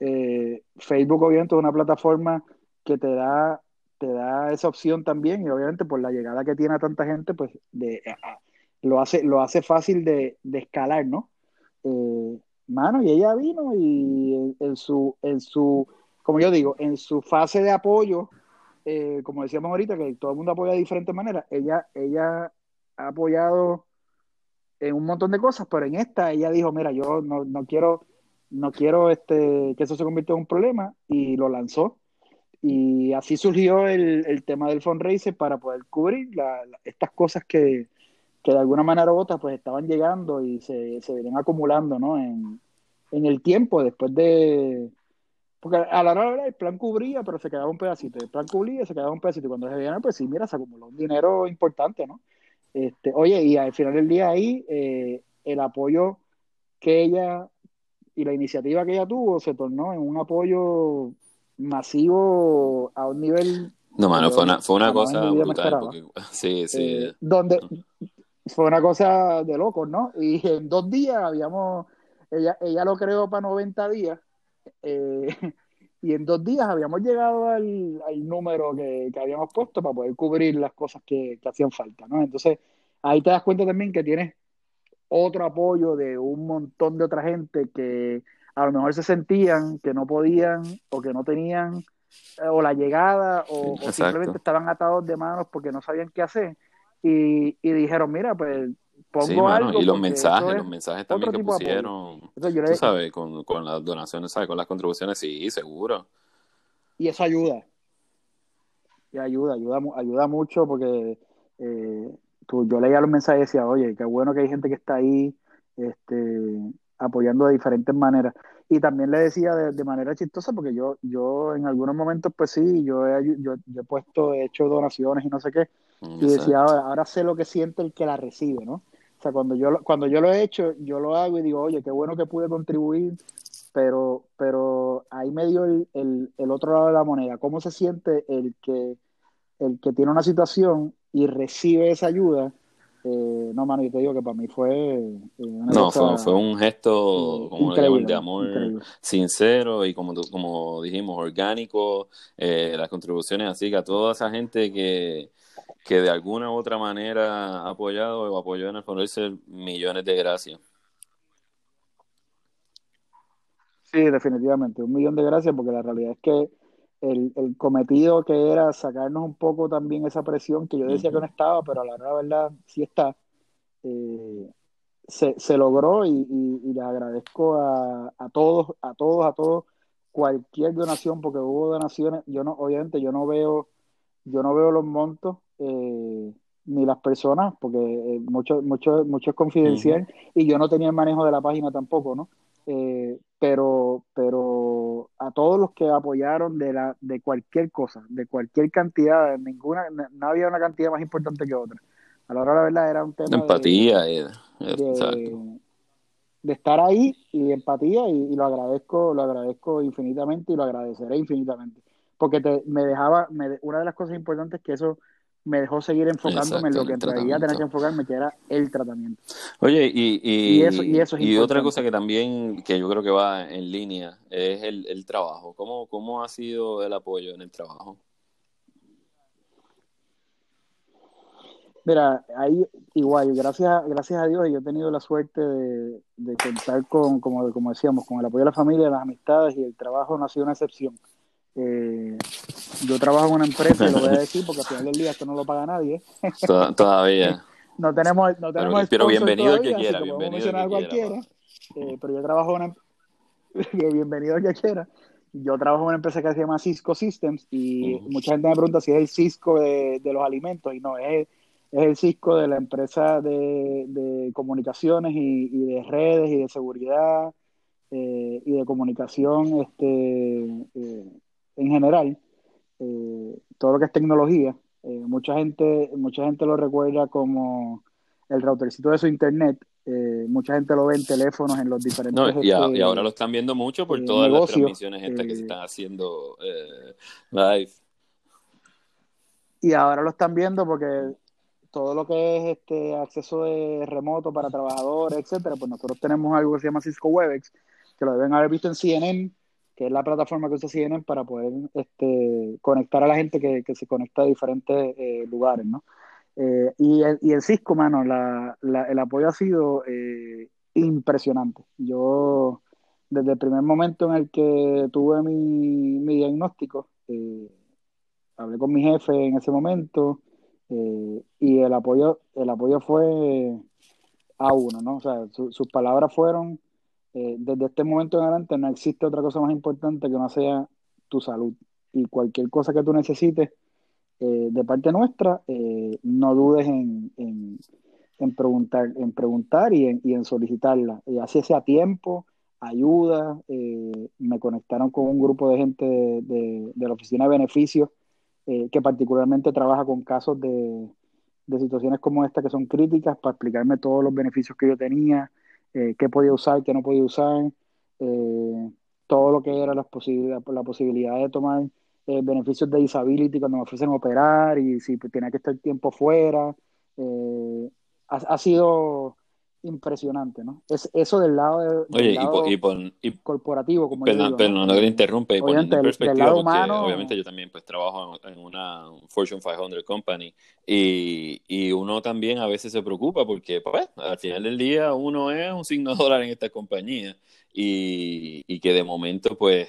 S2: Eh, Facebook, obviamente, es una plataforma que te da, te da esa opción también, y obviamente por la llegada que tiene a tanta gente, pues de, lo, hace, lo hace fácil de, de escalar, ¿no? Eh, mano, y ella vino y en, su, en su como yo digo, en su fase de apoyo, eh, como decíamos ahorita, que todo el mundo apoya de diferentes maneras, ella, ella ha apoyado en un montón de cosas, pero en esta ella dijo, mira, yo no, no quiero, no quiero este, que eso se convierta en un problema, y lo lanzó. Y así surgió el, el tema del fundraiser para poder cubrir estas cosas que, que, de alguna manera u otra pues estaban llegando y se, se venían acumulando ¿no? en, en el tiempo después de... Porque a la hora el plan cubría, pero se quedaba un pedacito. El plan cubría, se quedaba un pedacito. Y cuando se veían, pues sí, mira, se acumuló un dinero importante, ¿no? Este, oye, y al final del día ahí, eh, el apoyo que ella y la iniciativa que ella tuvo se tornó en un apoyo masivo a un nivel...
S1: No, mano, fue una, fue una cosa brutal. sí, sí.
S2: Eh, donde fue una cosa de locos, ¿no? Y en dos días habíamos... Ella, ella lo creó para 90 días. Eh, y en dos días habíamos llegado al, número que, habíamos puesto para poder cubrir las cosas que, que hacían falta, ¿no? Entonces, ahí te das cuenta también que tienes otro apoyo de un montón de otra gente que a lo mejor se sentían que no podían o que no tenían eh, o la llegada o, simplemente estaban atados de manos porque no sabían qué hacer y, dijeron, mira, pues pongo algo.
S1: Y los mensajes, los mensajes también que pusieron, tú sabes, con, con las donaciones, ¿sabes? Con las contribuciones, sí, seguro.
S2: Y eso ayuda. Y ayuda, ayuda, ayuda mucho porque eh, yo leía los mensajes y decía, oye, qué bueno que hay gente que está ahí este, apoyando de diferentes maneras. Y también le decía de, manera chistosa, porque yo, yo en algunos momentos, pues sí, yo he, yo, he puesto, he hecho donaciones y no sé qué, mm, y decía, ahora, sé lo que siente el que la recibe, ¿no? O sea, cuando yo, cuando yo lo he hecho, yo lo hago y digo, oye, qué bueno que pude contribuir, pero, pero ahí me dio el, el, el otro lado de la moneda. ¿Cómo se siente el que, el que tiene una situación y recibe esa ayuda? Eh, no, mano, yo te digo que para mí fue. Eh,
S1: no, fue, un gesto, como de amor sincero y, como, como dijimos, orgánico. Eh, las contribuciones, así que a toda esa gente que, que de alguna u otra manera ha apoyado o apoyó en el Fundraiser, millones de gracias.
S2: Sí, definitivamente, un millón de gracias, porque la realidad es que el, cometido que era sacarnos un poco también esa presión que yo decía que no estaba, pero a la verdad sí está, eh, se, logró y, le agradezco a, todos, a todos, a todos, cualquier donación, porque hubo donaciones, yo no, obviamente yo no veo, yo no veo los montos, eh, ni las personas, porque eh, mucho, mucho, mucho es confidencial, y yo no tenía el manejo de la página tampoco, ¿no? Eh, pero, pero a todos los que apoyaron de, la, de cualquier cosa, de cualquier cantidad, ninguna, no había una cantidad más importante que otra. A la hora de la verdad era un tema
S1: empatía,
S2: de, de, de, estar ahí y empatía y, lo agradezco, lo agradezco infinitamente y lo agradeceré infinitamente. Porque te, me dejaba, me, una de las cosas importantes es que eso me dejó seguir enfocándome en lo que en realidad tenía que enfocarme, que era el tratamiento.
S1: Oye, y, y, eso, y, otra cosa que también, que yo creo que va en línea, es el, el trabajo. ¿Cómo, ¿Cómo ha sido el apoyo en el trabajo?
S2: Mira, ahí igual, gracias, gracias a Dios yo he tenido la suerte de, de contar con, como, como decíamos, con el apoyo de la familia, las amistades y el trabajo no ha sido una excepción. Eh, yo trabajo en una empresa, y lo voy a decir porque al final del día esto no lo paga nadie.
S1: Todavía.
S2: no tenemos, no tenemos
S1: pero, bienvenido el que quiera, bienvenido que
S2: cualquiera. Eh, pero yo trabajo en una bienvenido el que quiera. Yo trabajo en una empresa que se llama Cisco Systems y mucha gente me pregunta si es el Cisco de, de los alimentos y no, es, es el Cisco de la empresa de, de comunicaciones y, y, de redes y de seguridad eh, y de comunicación este, eh, en general, eh, todo lo que es tecnología, eh, mucha gente mucha gente lo recuerda como el routercito de su internet. Eh, mucha gente lo ve en teléfonos, en los diferentes.
S1: y, y, ahora lo están viendo mucho por todas las transmisiones estas que se están haciendo live.
S2: Y ahora lo están viendo porque todo lo que es este acceso de remoto para trabajadores, etcétera, pues nosotros tenemos algo que se llama Cisco Webex, que lo deben haber visto en CNN, que es la plataforma que usa CNN para poder este, conectar a la gente que, se conecta a diferentes eh, lugares, ¿no? Eh, y, el, y el Cisco, mano, la, el apoyo ha sido eh, impresionante. Yo, desde el primer momento en el que tuve mi, mi diagnóstico, eh, hablé con mi jefe en ese momento y el apoyo, el apoyo fue a uno, ¿no? O sea, sus palabras fueron, eh, desde este momento en adelante no existe otra cosa más importante que no sea tu salud. Y cualquier cosa que tú necesites de parte nuestra, no dudes en, en, preguntar, en preguntar y en, y en solicitarla, y así sea tiempo, ayuda, eh, me conectaron con un grupo de gente de, la Oficina de Beneficios eh, que particularmente trabaja con casos de, situaciones como esta que son críticas para explicarme todos los beneficios que yo tenía, eh, qué podía usar, qué no podía usar, todo lo que era la la posibilidad de tomar beneficios de disability cuando me ofrecen operar y si tenía que estar tiempo fuera. Ha, ha, sido impresionante, ¿no? Es eso del lado, corporativo, como
S1: pero no, no interrumpe, obviamente, en perspectiva, obviamente yo también pues trabajo en una Fortune 500 company y, y, uno también a veces se preocupa porque pues al final del día uno es un signo de dólar en esta compañía y, y que de momento pues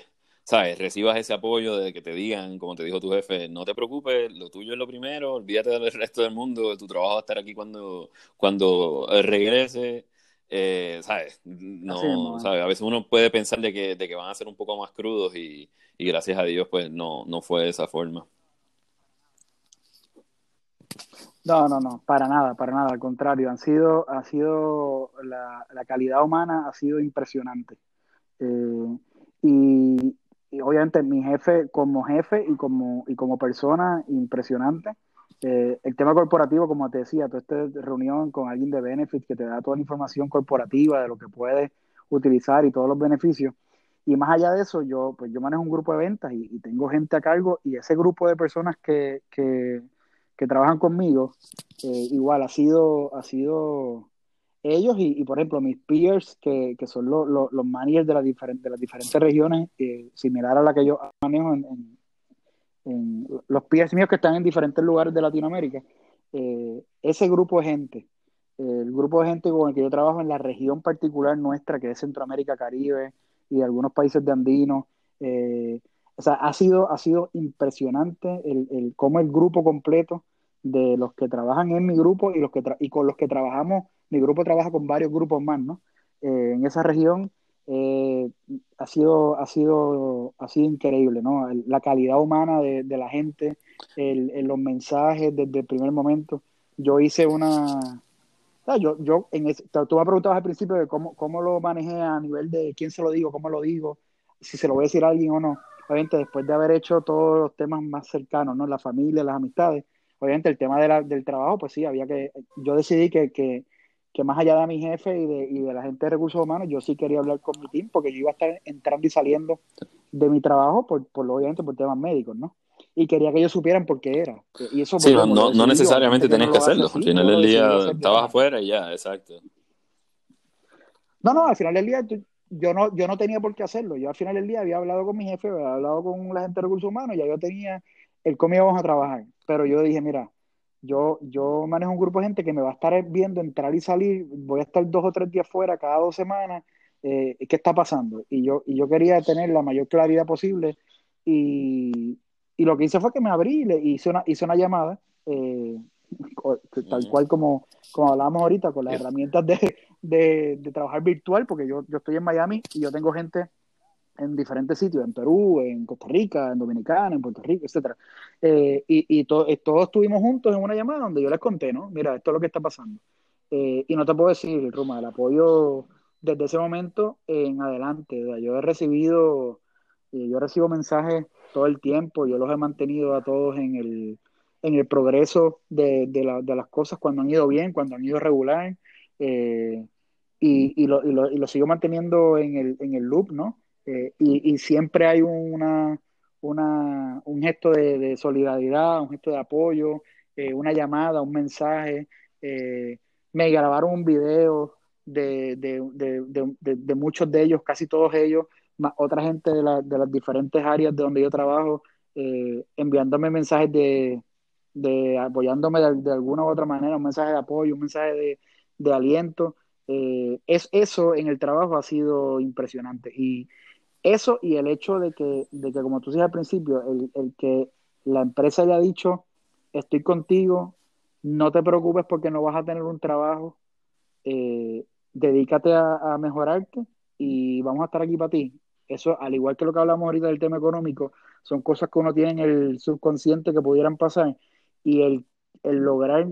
S1: ¿sabes? Recibas ese apoyo de que te digan, como te dijo tu jefe, no te preocupes, lo tuyo es lo primero, olvídate del resto del mundo, tu trabajo va a estar aquí cuando, cuando eh, regrese. Eh, ¿sabes? No, ¿sabes? A veces uno puede pensar de que, de que van a ser un poco más crudos y, y gracias a Dios pues no, no fue de esa forma.
S2: No, no, no, para nada, para nada, al contrario, han sido, ha sido, la, la calidad humana ha sido impresionante. Eh, y, y obviamente mi jefe como jefe y como, y como persona impresionante. Eh, el tema corporativo, como te decía, toda esta reunión con alguien de Benefit que te da toda la información corporativa de lo que puedes utilizar y todos los beneficios. Y más allá de eso, yo, pues yo manejo un grupo de ventas y, tengo gente a cargo y ese grupo de personas que, que, que trabajan conmigo, eh, igual ha sido, ha sido ellos y, por ejemplo, mis peers, que, que son los managers de, las diferentes, de las diferentes regiones, eh, similar a la que yo manejo en, los peers míos que están en diferentes lugares de Latinoamérica, eh, ese grupo de gente, el grupo de gente con el que yo trabajo en la región particular nuestra, que es Centroamérica, Caribe y algunos países de andinos, eh, o sea, ha sido, ha sido impresionante el, el, cómo el grupo completo de los que trabajan en mi grupo y, los que y con los que trabajamos mi grupo trabaja con varios grupos más, ¿no? Eh, en esa región eh, ha, sido, ha, sido, ha sido increíble, ¿no? La calidad humana de, la gente, el, los mensajes desde el primer momento. Yo hice una... Yo, yo en tú me preguntabas al principio de cómo, cómo lo manejé a nivel de quién se lo digo, cómo lo digo, si se lo voy a decir a alguien o no. Obviamente, después de haber hecho todos los temas más cercanos, ¿no? La familia, las amistades, obviamente el tema de del trabajo, pues sí, había que, yo decidí que, que más allá de mi jefe y de, y de la gente de recursos humanos, yo sí quería hablar con mi team porque yo iba a estar entrando y saliendo de mi trabajo, por, por obviamente por temas médicos, ¿no? Y quería que ellos supieran por qué era. Y eso,
S1: sí, no, no, necesariamente tenés que hacerlo. al final del día estabas afuera y ya, exacto.
S2: No, no, al final del día yo no, yo no tenía por qué hacerlo. Yo al final del día había hablado con mi jefe, había hablado con la gente de recursos humanos, y ya yo tenía el cómo íbamos a trabajar. Pero yo dije, mira, yo, yo manejo un grupo de gente que me va a estar viendo entrar y salir, voy a estar dos o tres días fuera cada dos semanas, eh, ¿qué está pasando? Y yo, y yo quería tener la mayor claridad posible y, y lo que hice fue que me abrí y le hice una, hice una llamada, eh, tal cual como, como hablábamos ahorita, con las herramientas de, de, de, trabajar virtual, porque yo, yo estoy en Miami y yo tengo gente en diferentes sitios, en Perú, en Costa Rica, en Dominicana, en Puerto Rico, etcétera. Eh, y y eh, todos estuvimos juntos en una llamada donde yo les conté, ¿no? Mira, esto es lo que está pasando. Eh, y no te puedo decir, Roma, el apoyo desde ese momento en adelante. Yo he recibido, yo recibo mensajes todo el tiempo, yo los he mantenido a todos en el, en el progreso de, de las cosas cuando han ido bien, cuando han ido regular. y, y, lo, y, lo, y lo sigo manteniendo en el, en el loop, ¿no? Eh, y, siempre hay una, un gesto de, solidaridad, un gesto de apoyo, eh, una llamada, un mensaje. Eh, me grabaron un video de, de, muchos de ellos, casi todos ellos, otra gente de, la, las diferentes áreas de donde yo trabajo, enviándome mensajes de, de apoyándome de, alguna u otra manera, un mensaje de apoyo, un mensaje de, aliento. es eso en el trabajo ha sido impresionante. Y eso y el hecho de que, de que como tú decías al principio, el, el que la empresa haya dicho, estoy contigo, no te preocupes porque no vas a tener un trabajo, eh, dedícate a, mejorarte y vamos a estar aquí para ti. Eso, al igual que lo que hablamos ahorita del tema económico, son cosas que uno tiene en el subconsciente que pudieran pasar y el, el lograr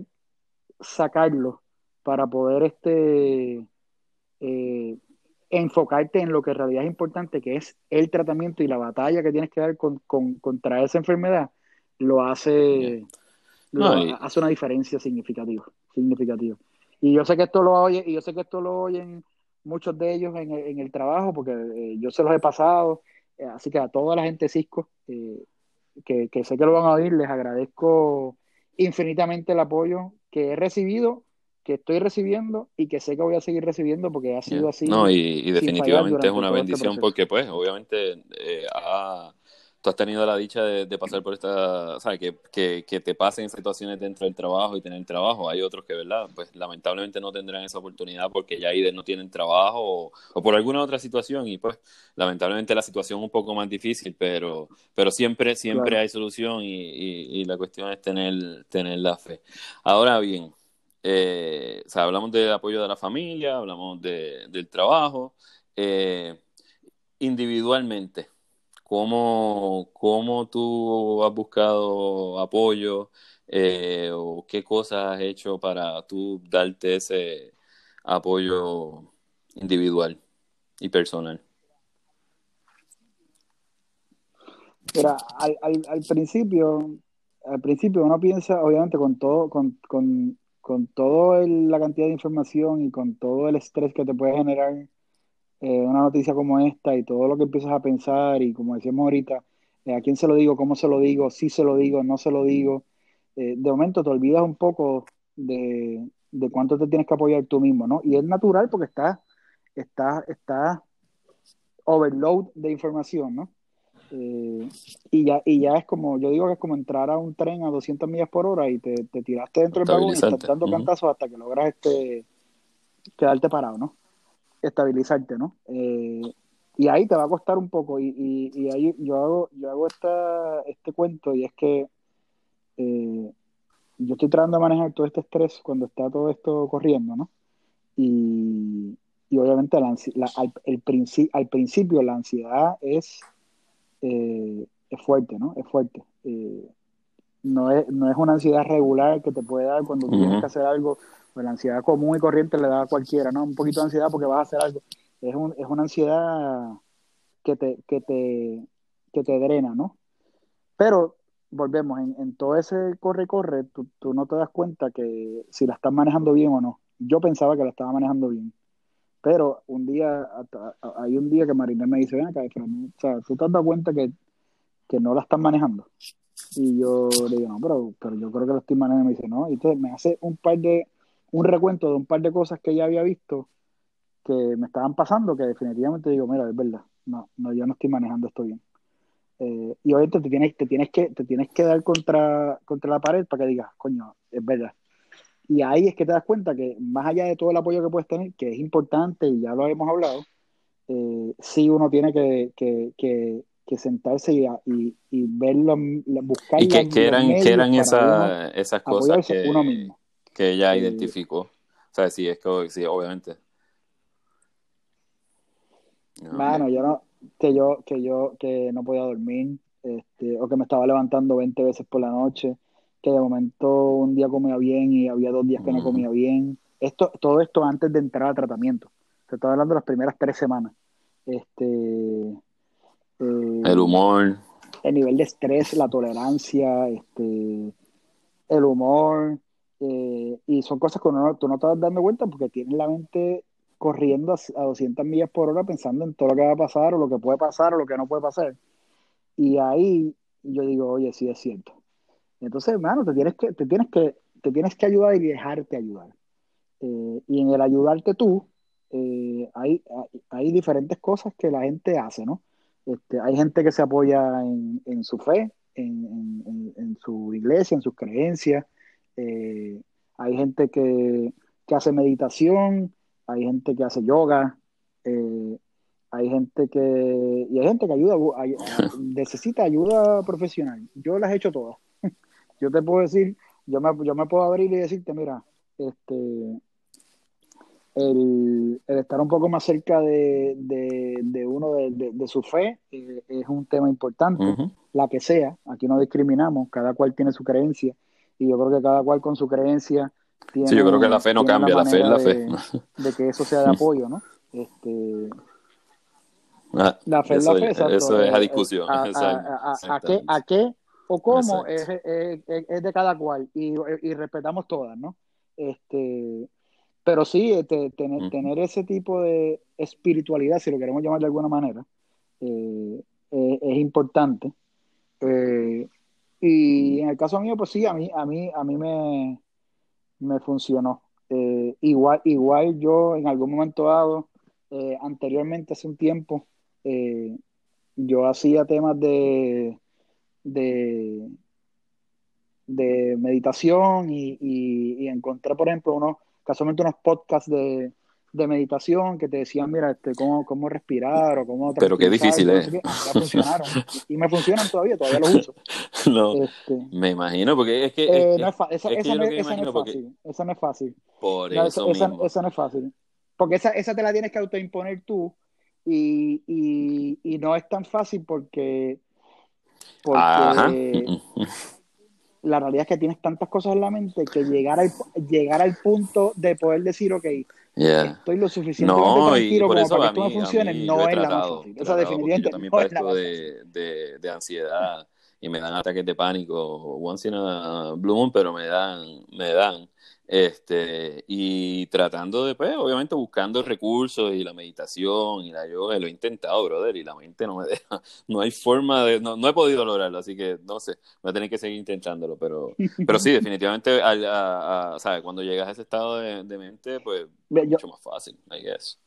S2: sacarlo para poder este eh, enfocarte en lo que en realidad es importante, que es el tratamiento y la batalla que tienes que dar con, contra esa enfermedad, lo hace, hace una diferencia significativa, significativa. Y yo sé que esto lo oye, y yo sé que esto lo oyen muchos de ellos en, en el trabajo, porque eh, yo se los he pasado, eh, así que a toda la gente Cisco, eh, que, que sé que lo van a oír, les agradezco infinitamente el apoyo que he recibido que estoy recibiendo y que sé que voy a seguir recibiendo porque ha sido así.
S1: No, y, definitivamente es una este bendición porque pues obviamente eh, tú has tenido la dicha de, pasar por esta, ¿sabes? Que, que, que, te pasen situaciones dentro del trabajo y tener trabajo. Hay otros que, ¿verdad? Pues lamentablemente no tendrán esa oportunidad porque ya ahí no tienen trabajo o, por alguna otra situación y pues lamentablemente la situación es un poco más difícil, pero, pero siempre, siempre hay solución y, y, la cuestión es tener, tener la fe. Ahora bien, eh, o sea, hablamos del apoyo de la familia, hablamos de, del trabajo. Eh, individualmente, ¿cómo, ¿cómo, tú has buscado apoyo eh, o qué cosas has hecho para tú darte ese apoyo individual y personal?
S2: Mira, al, principio, al principio uno piensa, obviamente, con todo, con con toda la cantidad de información y con todo el estrés que te puede generar eh, una noticia como esta y todo lo que empiezas a pensar y como decíamos ahorita, eh, a quién se lo digo, cómo se lo digo, si se lo digo, no se lo digo, eh, de momento te olvidas un poco de, de, cuánto te tienes que apoyar tú mismo, ¿no? Y es natural porque estás está, está overload de información, ¿no? Eh, y, ya, y ya es como, yo digo que es como entrar a un tren a 200 millas por hora y te, tiraste dentro del vagón y estás dando cantazos hasta que logras este, quedarte parado, ¿no? Estabilizarte, ¿no? Eh, y ahí te va a costar un poco. Y, y, ahí yo hago, yo hago esta, este cuento y es que eh, yo estoy tratando de manejar todo este estrés cuando está todo esto corriendo, ¿no? Y, y obviamente la, al, el al principio la ansiedad es eh, es fuerte, ¿no? Es fuerte. Eh, no, es, no es una ansiedad regular que te puede dar cuando tienes que hacer algo, pues la ansiedad común y corriente le da a cualquiera, ¿no? Un poquito de ansiedad porque vas a hacer algo. Es, un, es una ansiedad que te, que te, que te drena, ¿no? Pero volvemos, en, en todo ese corre-corre, tú, tú, no te das cuenta que si la estás manejando bien o no. Yo pensaba que la estaba manejando bien. Pero un día, hay un día que Marina me dice, ven acá, o sea, tú te has dado cuenta que, que no la estás manejando. Y yo le digo, no, pero, pero yo creo que la estoy manejando. Y me dice, no. Y entonces me hace un par de, un recuento de un par de cosas que ya había visto que me estaban pasando, que definitivamente digo, mira, es verdad, no, no yo no estoy manejando esto bien. Eh, y obviamente te tienes, te tienes que, te tienes que dar contra, contra la pared para que digas, coño, es verdad, y ahí es que te das cuenta que más allá de todo el apoyo que puedes tener, que es importante y ya lo hemos hablado, eh, sí uno tiene que, que, que, sentarse y, y, y verlo, buscar.
S1: ¿Y que, que eran, que eran esa, esas cosas que, uno mismo. que ella eh, identificó? O sea, sí, es que sí, obviamente.
S2: Bueno, yo no, que yo, que yo, que no podía dormir, este, o que me estaba levantando 20 veces por la noche, que de momento un día comía bien y había dos días que no comía bien. Esto, todo esto antes de entrar al tratamiento. Te estoy hablando de las primeras tres semanas. Este,
S1: eh, el humor.
S2: El nivel de estrés, la tolerancia, este, el humor. Eh, y son cosas que uno, tú no te vas dando cuenta porque tienes la mente corriendo a, a 200 millas por hora pensando en todo lo que va a pasar o lo que puede pasar o lo que no puede pasar. Y ahí yo digo, oye, sí es cierto entonces, hermano, te tienes que, te tienes que, te tienes que ayudar y dejarte ayudar. Eh, y en el ayudarte tú, eh, hay, hay, diferentes cosas que la gente hace, ¿no? Este, hay gente que se apoya en, en su fe, en, en, su iglesia, en sus creencias. Eh, hay gente que, que, hace meditación, hay gente que hace yoga, hay gente que, y hay gente que ayuda, necesita ayuda profesional. Yo las he hecho todas. Yo te puedo decir, yo me, yo me puedo abrir y decirte, mira, este, el, estar un poco más cerca de, uno de, su fe eh, es un tema importante, la que sea, aquí no discriminamos, cada cual tiene su creencia y yo creo que cada cual con su creencia
S1: tiene, sí, yo creo que la fe no cambia, la, fe es la fe.
S2: De, que eso sea de apoyo, ¿no? Este,
S1: ah, la fe es la fe, Eso es a discusión.
S2: A, a, qué, a, qué, o cómo es, es, es, de cada cual y, y respetamos todas, ¿no? Este, pero sí, este, tener, tener ese tipo de espiritualidad, si lo queremos llamar de alguna manera, eh, eh, es importante. Eh, y en el caso mío, pues sí, a mí, a mí, a mí me, me funcionó. igual, igual yo en algún momento dado, anteriormente, hace un tiempo, yo hacía temas de, de, de meditación y, y encontré, por ejemplo, unos casualmente unos podcasts de, de meditación que te decían, mira, este, cómo, cómo respirar o cómo...
S1: Pero qué difícil es.
S2: ¿eh? funcionaron. y me funcionan todavía, todavía los uso.
S1: no, este, me imagino, porque es que...
S2: Eh, no es esa, esa, no, es fácil. Esa no es fácil.
S1: Por eso
S2: esa, esa, no es fácil. Porque esa, esa te la tienes que autoimponer tú y, y, y no es tan fácil porque... porque la realidad es que tienes tantas cosas en la mente que llegar al, llegar al punto de poder decir, ok, estoy lo suficientemente no, tranquilo como para que esto no funcione, no es la más fácil. Esa definitivamente
S1: también
S2: no
S1: la de, de, de, ansiedad y me dan ataques de pánico once in a blue moon, pero me dan, me dan. Este, y tratando de, pues, obviamente buscando recursos y la meditación y la yoga, lo he intentado, brother, y la mente no me deja, no hay forma de, no, no he podido lograrlo, así que no sé, voy a tener que seguir intentándolo, pero, pero sí, definitivamente, a, ¿sabes? Cuando llegas a ese estado de, mente, pues, mucho más fácil, I guess.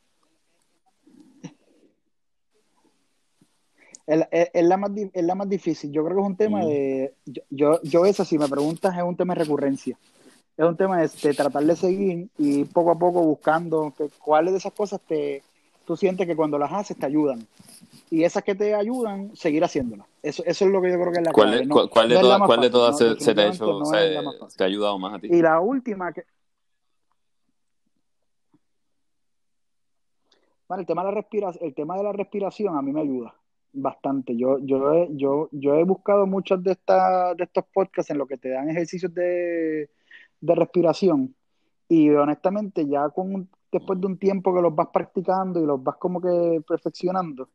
S2: Es, la más, es la más difícil. Yo creo que es un tema de. Yo, yo, yo, eso, si me preguntas, es un tema de recurrencia es un tema de, tratar de seguir y poco a poco buscando que, cuáles de esas cosas te, tú sientes que cuando las haces te ayudan. Y esas que te ayudan, seguir haciéndolas. Eso, eso es lo que yo creo que es la
S1: clave. ¿Cuál, de, todas, se, te ha hecho, te ha ayudado más a ti?
S2: Y la última que... Bueno, el tema de la respiración, el tema de la respiración a mí me ayuda bastante. Yo, yo, he, yo, yo he buscado muchos de, esta, de estos podcasts en los que te dan ejercicios de, de respiración y honestamente ya con después de un tiempo que los vas practicando y los vas como que perfeccionando,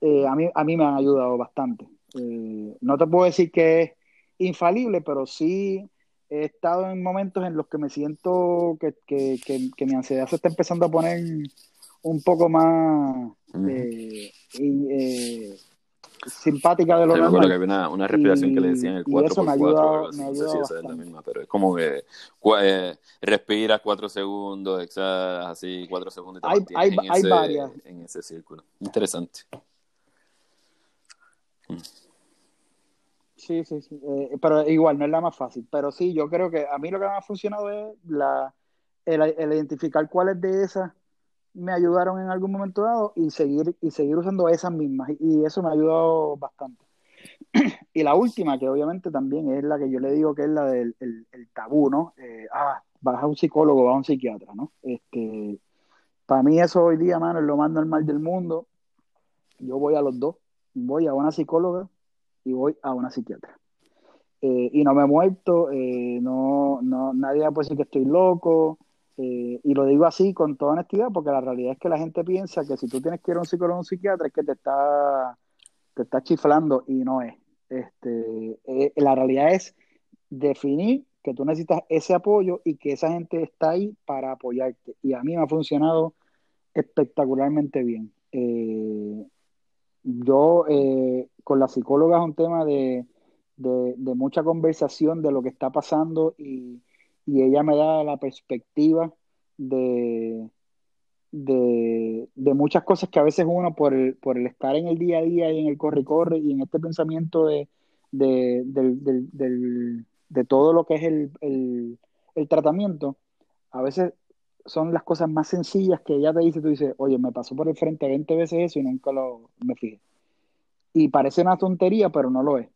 S2: eh, a, mí, a mí me han ayudado bastante. Eh, no te puedo decir que es infalible, pero sí he estado en momentos en los que me siento que, que, que, mi ansiedad se está empezando a poner un poco más simpática de lo sí,
S1: normal. que había una, respiración que le decían el 4x4, no sé si esa es la misma, pero es como que eh, respiras 4 segundos, exhalas así 4 segundos y te hay, hay, en, hay ese, varias. en ese círculo. Interesante.
S2: Mm. Sí, sí, sí. Eh, pero igual, no es la más fácil. Pero sí, yo creo que a mí lo que me ha funcionado es la, el, el identificar cuáles de esas me ayudaron en algún momento dado y seguir, y seguir usando esas mismas. Y eso me ha ayudado bastante. y la última, que obviamente también es la que yo le digo que es la del el, tabú, ¿no? Eh, ah, vas a un psicólogo, vas a un psiquiatra, ¿no? Este, para mí eso hoy día, mano, es lo más normal del mundo. Yo voy a los dos. Voy a una psicóloga y voy a una psiquiatra. Eh, y no me he muerto, eh, no, no, nadie puede decir que estoy loco, eh, y lo digo así con toda honestidad porque la realidad es que la gente piensa que si tú tienes que ir a un psicólogo o un psiquiatra es que te está, te está chiflando y no es. Este, eh, la realidad es definir que tú necesitas ese apoyo y que esa gente está ahí para apoyarte. Y a mí me ha funcionado espectacularmente bien. Eh, yo con la psicóloga es un tema de, de mucha conversación de lo que está pasando y y ella me da la perspectiva de, de, muchas cosas que a veces uno por el, por el estar en el día a día y en el corre-corre y en este pensamiento de, de, de todo lo que es el, el, tratamiento, a veces son las cosas más sencillas que ella te dice, tú dices, oye, me pasó por el frente 20 veces eso y nunca lo me fijé. Y parece una tontería, pero no lo es.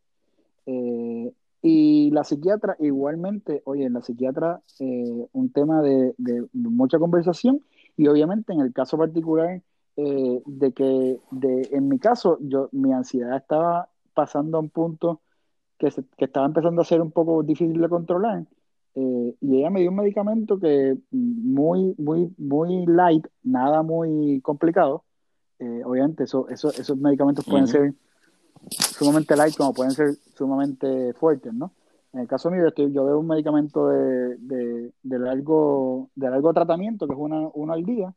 S2: Eh, y la psiquiatra, igualmente, oye, la psiquiatra, eh, un tema de, mucha conversación y obviamente en el caso particular eh, de que, de, en mi caso, yo, mi ansiedad estaba pasando a un punto que, que estaba empezando a ser un poco difícil de controlar. y ella me dio un medicamento que muy, muy, muy light, nada muy complicado. obviamente, eso, eso, esos medicamentos pueden ser sumamente light como pueden ser sumamente fuertes, ¿no? En el caso mío, yo veo un medicamento de, de, largo, de largo tratamiento, que es una, uno al día,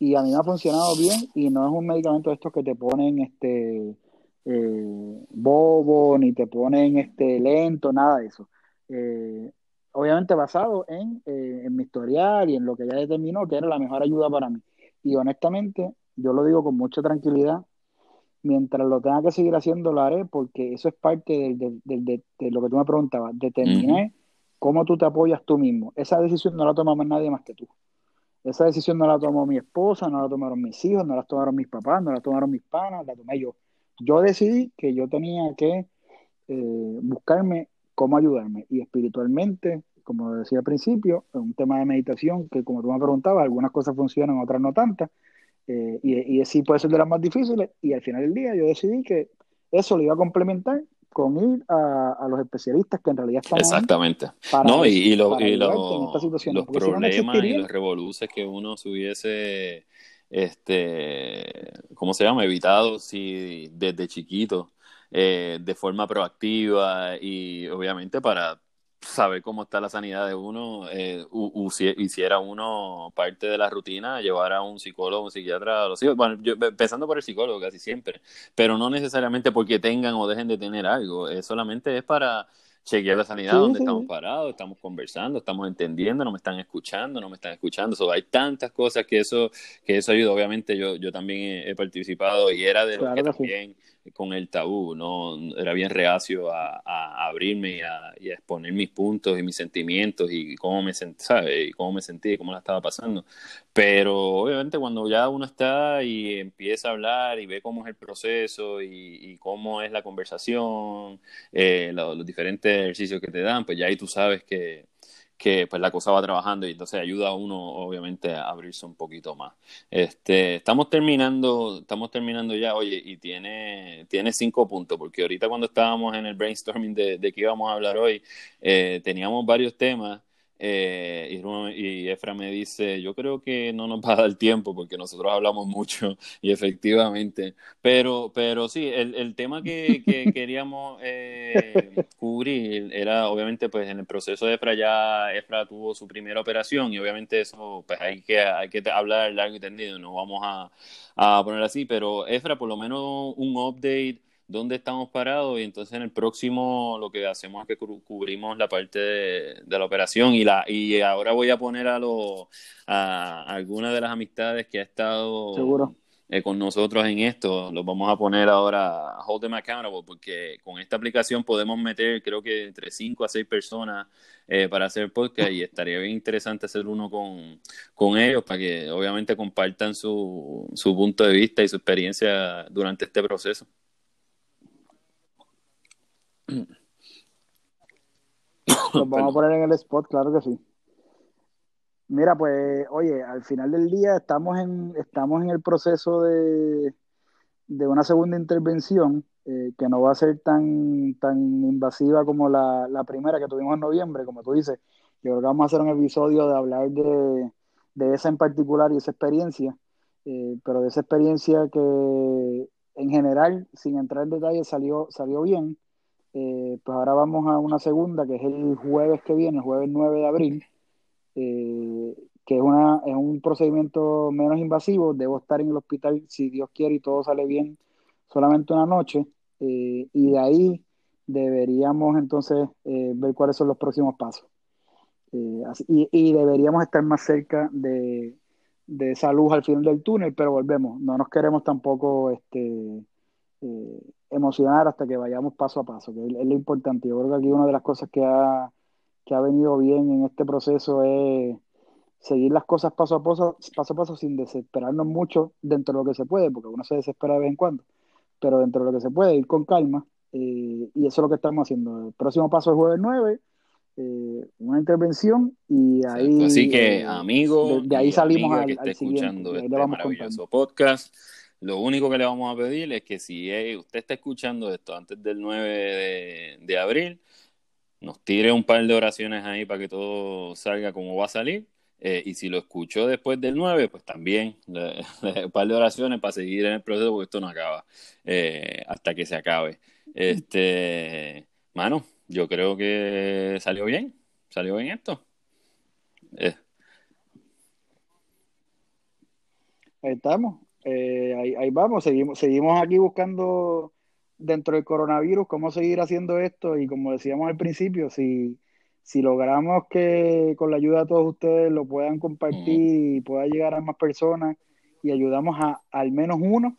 S2: y a mí me ha funcionado bien, y no es un medicamento de estos que te ponen este eh, bobo, ni te ponen este lento, nada de eso. Eh, obviamente basado en, eh, en mi historial y en lo que ya determinó que era la mejor ayuda para mí. Y honestamente, yo lo digo con mucha tranquilidad, mientras lo tenga que seguir haciendo, lo haré, porque eso es parte de, lo que tú me preguntabas, determinar cómo tú te apoyas tú mismo. Esa decisión no la tomamos nadie más que tú. Esa decisión no la tomó mi esposa, no la tomaron mis hijos, no la tomaron mis papás, no la tomaron mis panas, la tomé yo. Yo decidí que yo tenía que eh, buscarme cómo ayudarme. Y espiritualmente, como decía al principio, es un tema de meditación que, como tú me preguntabas, algunas cosas funcionan, otras no tantas. Eh, y, y sí puede ser de las más difíciles. Y al final del día yo decidí que eso lo iba a complementar con ir a, los especialistas que en realidad están
S1: exactamente no y, los problemas y los revoluces que uno se hubiese este cómo se llama evitado si desde chiquito eh, de forma proactiva y obviamente para saber cómo está la sanidad de uno, eh, hiciera uno parte de la rutina, llevar a un psicólogo, un psiquiatra, a los hijos, bueno, yo, empezando por el psicólogo casi siempre, pero no necesariamente porque tengan o dejen de tener algo, es solamente es para chequear la sanidad, donde estamos parados, estamos conversando, estamos entendiendo, no me están escuchando, no me están escuchando. hay tantas cosas que eso, que eso ayuda. Obviamente yo, yo también he, participado y era de lo que también con el tabú, ¿no? Era bien reacio a, abrirme y a, exponer mis puntos y mis sentimientos y cómo me sentí, Y cómo me cómo la estaba pasando. Pero obviamente cuando ya uno está y empieza a hablar y ve cómo es el proceso y, cómo es la conversación, eh, los diferentes ejercicios que te dan, pues ya ahí tú sabes que, que pues la cosa va trabajando y entonces ayuda a uno obviamente a abrirse un poquito más. Este, estamos terminando, estamos terminando ya, oye, y tiene, tiene cinco puntos, porque ahorita cuando estábamos en el brainstorming de, de qué íbamos a hablar hoy, eh, teníamos varios temas eh, y, Efra me dice, yo creo que no nos va a dar tiempo porque nosotros hablamos mucho y efectivamente, pero, pero sí, el, el tema que, que queríamos eh, cubrir era obviamente pues en el proceso de Efra ya Efra tuvo su primera operación y obviamente eso pues hay que, hay que hablar largo y tendido, no vamos a, a poner así, pero Efra por lo menos un update dónde estamos parados y entonces en el próximo lo que hacemos es que cubrimos la parte de, la operación y la y ahora voy a poner a los a, algunas de las amistades que ha estado eh, con nosotros en esto. Los vamos a poner ahora hold them accountable porque con esta aplicación podemos meter creo que entre 5 a 6 personas eh, para hacer podcast y estaría bien interesante hacer uno con, con ellos para que obviamente compartan su, su punto de vista y su experiencia durante este proceso.
S2: Los vamos a poner en el spot, claro que sí. Mira, pues, oye, al final del día estamos en, estamos en el proceso de, de una segunda intervención eh, que no va a ser tan, tan invasiva como la, primera que tuvimos en noviembre, como tú dices. Yo creo que vamos a hacer un episodio de hablar de, de esa en particular y esa experiencia, eh, pero de esa experiencia que en general, sin entrar en detalle, salió, salió bien. Eh, pues ahora vamos a una segunda, que es el jueves que viene, el jueves 9 de abril, eh, que es, una, es un procedimiento menos invasivo. Debo estar en el hospital, si Dios quiere y todo sale bien, solamente una noche. Eh, y de ahí deberíamos entonces ver cuáles son los próximos pasos. y, y, deberíamos estar más cerca de, de esa luz al final del túnel, pero volvemos, no nos queremos tampoco este, emocionar hasta que vayamos paso a paso, que es, lo importante. Yo creo que aquí una de las cosas que ha, que ha venido bien en este proceso es seguir las cosas paso a paso, paso a paso sin desesperarnos mucho dentro de lo que se puede, porque uno se desespera de vez en cuando, pero dentro de lo que se puede, ir con calma, eh, y eso es lo que estamos haciendo. El próximo paso es jueves 9, eh, una intervención, y ahí...
S1: Así que, amigo, de, ahí salimos al, que esté escuchando este maravilloso podcast, lo único que le vamos a pedir es que si usted está escuchando esto antes del 9 de abril, nos tire un par de oraciones ahí para que todo salga como va a salir. Eh, y si lo escuchó después del 9, pues también un par de oraciones para seguir en el proceso, porque esto no acaba eh, hasta que se acabe. Este, mano, yo creo que salió bien, salió bien esto.
S2: Eh. Ahí estamos, ahí, ahí, vamos, seguimos, seguimos aquí buscando dentro del coronavirus cómo seguir haciendo esto y como decíamos al principio, si, si logramos que con la ayuda de todos ustedes lo puedan compartir y pueda llegar a más personas y ayudamos a al menos uno,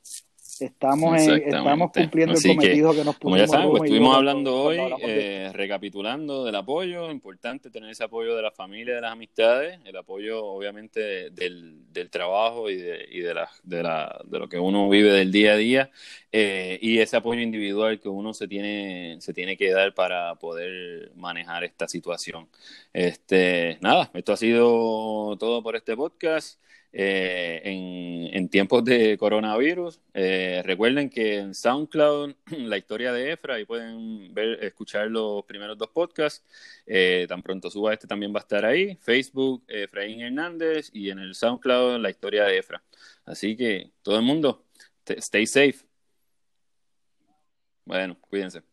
S2: Estamos, estamos cumpliendo el cometido que, nos pusimos.
S1: Como ya saben, pues, estuvimos hablando hoy, eh, recapitulando del apoyo, importante tener ese apoyo de la familia, de las amistades, el apoyo obviamente del, del trabajo y, de, y de, la, de, la, de, lo que uno vive del día a día, eh, y ese apoyo individual que uno se tiene, se tiene que dar para poder manejar esta situación. Este, nada, esto ha sido todo por este podcast. Eh, en, tiempos de coronavirus. Eh, recuerden que en SoundCloud, la historia de Efra, ahí pueden ver, escuchar los primeros dos podcasts. Eh, tan pronto suba este también va a estar ahí. Facebook, Efraín Hernández y en el SoundCloud, la historia de Efra. Así que todo el mundo, stay safe. Bueno, cuídense.